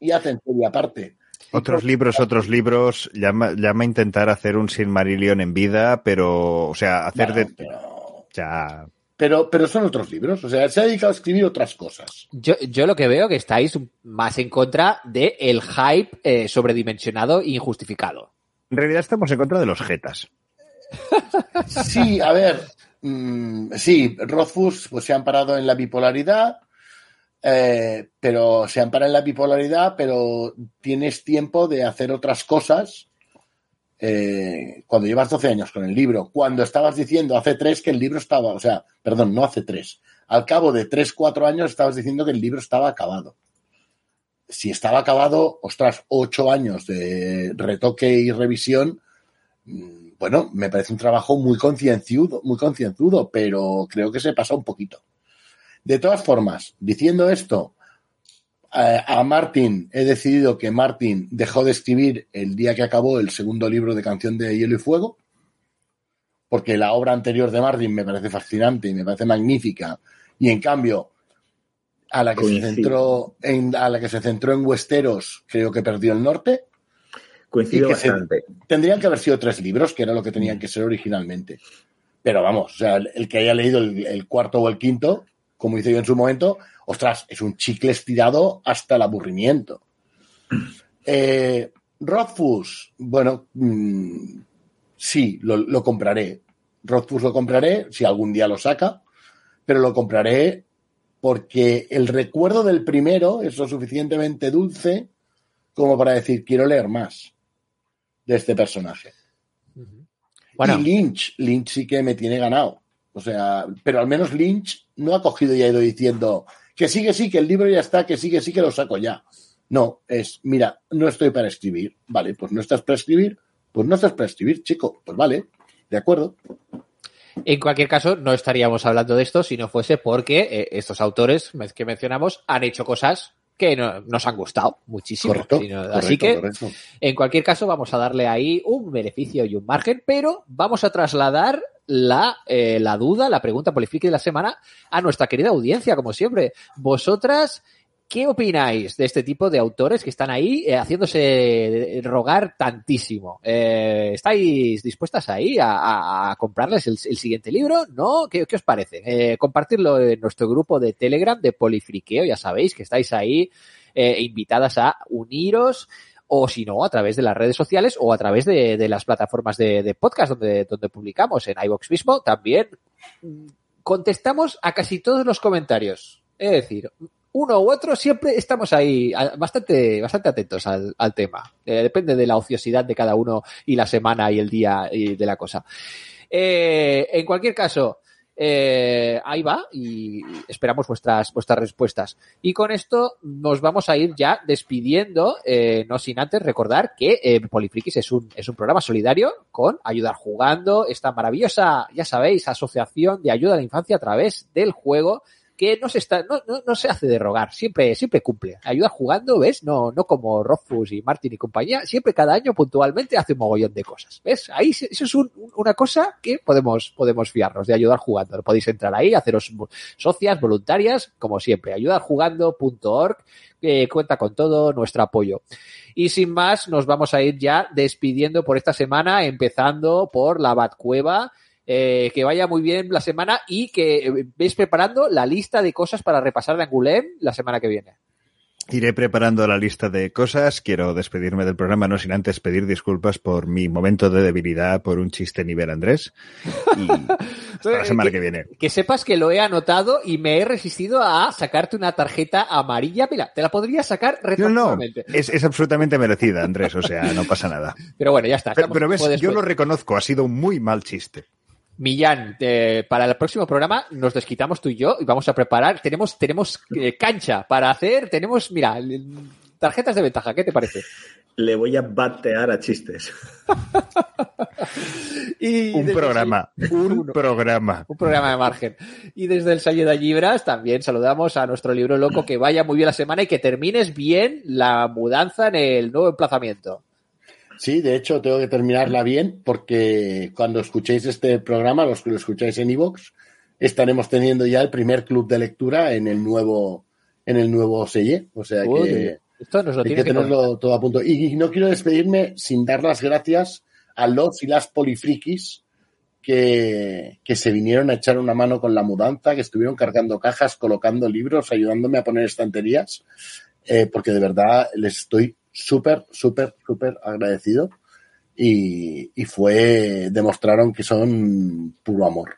y hacen serie aparte. Otros libros, otros libros, llama, llama a intentar hacer un Silmarillion en vida, pero, o sea, hacer Bueno, de... pero, Ya, pero, pero son otros libros, o sea, se ha dedicado a escribir otras cosas. Yo, yo lo que veo que estáis más en contra del el hype eh, sobredimensionado e injustificado. en realidad estamos en contra de los jetas. Sí, a ver, mm, sí, Rothfuss pues se han parado en la bipolaridad, eh, pero se han parado en la bipolaridad, pero tienes tiempo de hacer otras cosas eh, cuando llevas 12 años con el libro, cuando estabas diciendo hace tres que el libro estaba, o sea, perdón, no hace tres, al cabo de tres, cuatro años estabas diciendo que el libro estaba acabado. Si estaba acabado, ostras, ocho años de retoque y revisión, mm, bueno, me parece un trabajo muy concienzudo, muy concienzudo, pero creo que se pasa un poquito. De todas formas, diciendo esto, a Martin he decidido que Martin dejó de escribir el día que acabó el segundo libro de Canción de Hielo y Fuego, porque la obra anterior de Martin me parece fascinante y me parece magnífica, y en cambio a la que se centró en a la que se centró en Westeros creo que perdió el norte. Coincido bastante. tendrían que haber sido tres libros, que era lo que tenían que ser originalmente. Pero vamos, o sea, el, que haya leído el cuarto o el quinto, como hice yo en su momento, ostras, es un chicle estirado hasta el aburrimiento. Eh, Rothfuss, bueno, mm, sí, lo, compraré. Rothfuss lo compraré si algún día lo saca, pero lo compraré porque el recuerdo del primero es lo suficientemente dulce como para decir, quiero leer más de este personaje. Y Lynch, Lynch sí que me tiene ganado. O sea, pero al menos Lynch no ha cogido y ha ido diciendo, que sí, que sí, que el libro ya está, que sí, que sí, que lo saco ya. No, es, mira, no estoy para escribir. Vale, pues no estás para escribir, pues no estás para escribir, chico. Pues vale, de acuerdo. En cualquier caso, no estaríamos hablando de esto si no fuese porque eh, estos autores que mencionamos han hecho cosas que nos han gustado muchísimo. así que, en cualquier caso, vamos a darle ahí un beneficio y un margen, pero vamos a trasladar la, eh, la duda, la pregunta polifriki de la semana a nuestra querida audiencia, como siempre. Vosotras, ¿qué opináis de este tipo de autores que están ahí eh, haciéndose rogar tantísimo? Eh, ¿Estáis dispuestas ahí a, comprarles el, siguiente libro? ¿No? ¿Qué, os parece? compartirlo en nuestro grupo de Telegram de Polifriqueo, ya sabéis que estáis ahí invitadas a uniros o si no, a través de las redes sociales o a través de, las plataformas de, podcast donde, donde publicamos, en iVox mismo, también mm, contestamos a casi todos los comentarios. Es decir, uno u otro siempre estamos ahí bastante, bastante atentos al, tema. Eh, depende de la ociosidad de cada uno y la semana y el día y de la cosa. Eh, en cualquier caso, eh, ahí va y esperamos vuestras, vuestras respuestas. Y con esto nos vamos a ir ya despidiendo, eh, no sin antes recordar que eh, Polifrikis es un, es un programa solidario con Ayudar Jugando, esta maravillosa, ya sabéis, asociación de ayuda a la infancia a través del juego que no se está, no, no, no, se hace de rogar, siempre, siempre cumple. Ayuda jugando, ¿ves? No, no como Rothfuss y Martin y compañía, siempre cada año puntualmente hace un mogollón de cosas. ¿Ves? Ahí eso es una cosa que podemos, podemos fiarnos de ayudar jugando. Podéis entrar ahí, haceros socias, voluntarias, como siempre. Ayudarjugando.org, que cuenta con todo nuestro apoyo. Y sin más, nos vamos a ir ya despidiendo por esta semana, empezando por la Batcueva eh, que vaya muy bien la semana y que eh, veis preparando la lista de cosas para repasar de Angoulême la semana que viene. Iré preparando la lista de cosas. Quiero despedirme del programa, no sin antes pedir disculpas por mi momento de debilidad por un chiste nivel Andrés. Y hasta la semana que, viene. Que sepas que lo he anotado y me he resistido a sacarte una tarjeta amarilla. Mira, te la podría sacar retroactivamente. No, no, es, absolutamente merecida, Andrés. O sea, no pasa nada. Pero bueno, ya está. pero ves, yo lo reconozco. Ha sido un muy mal chiste. Millán, eh, para el próximo programa nos desquitamos tú y yo y vamos a preparar. Tenemos, tenemos eh, cancha para hacer. Tenemos, mira, tarjetas de ventaja. ¿Qué te parece? Le voy a batear a chistes. un programa, un programa. Un programa de margen. Y desde el Salle de Libras también saludamos a nuestro libro loco que vaya muy bien la semana y que termines bien la mudanza en el nuevo emplazamiento. Sí, de hecho tengo que terminarla bien porque cuando escuchéis este programa, los que lo escucháis en iVoox, estaremos teniendo ya el primer club de lectura en el nuevo en el nuevo selle. O sea que esto nos lo hay que tenerlo todo a punto. Y, no quiero despedirme sin dar las gracias a los y las polifrikis que, que se vinieron a echar una mano con la mudanza, que estuvieron cargando cajas, colocando libros, ayudándome a poner estanterías, eh, porque de verdad les estoy súper, súper, súper agradecido y, fue, demostraron que son puro amor.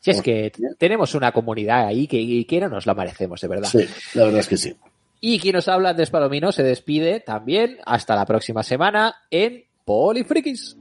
Si es que tenemos una comunidad ahí que, que no nos la merecemos, de verdad. Sí, la verdad es que sí. Y quien nos habla de Palomino se despide también hasta la próxima semana en Polifrikis.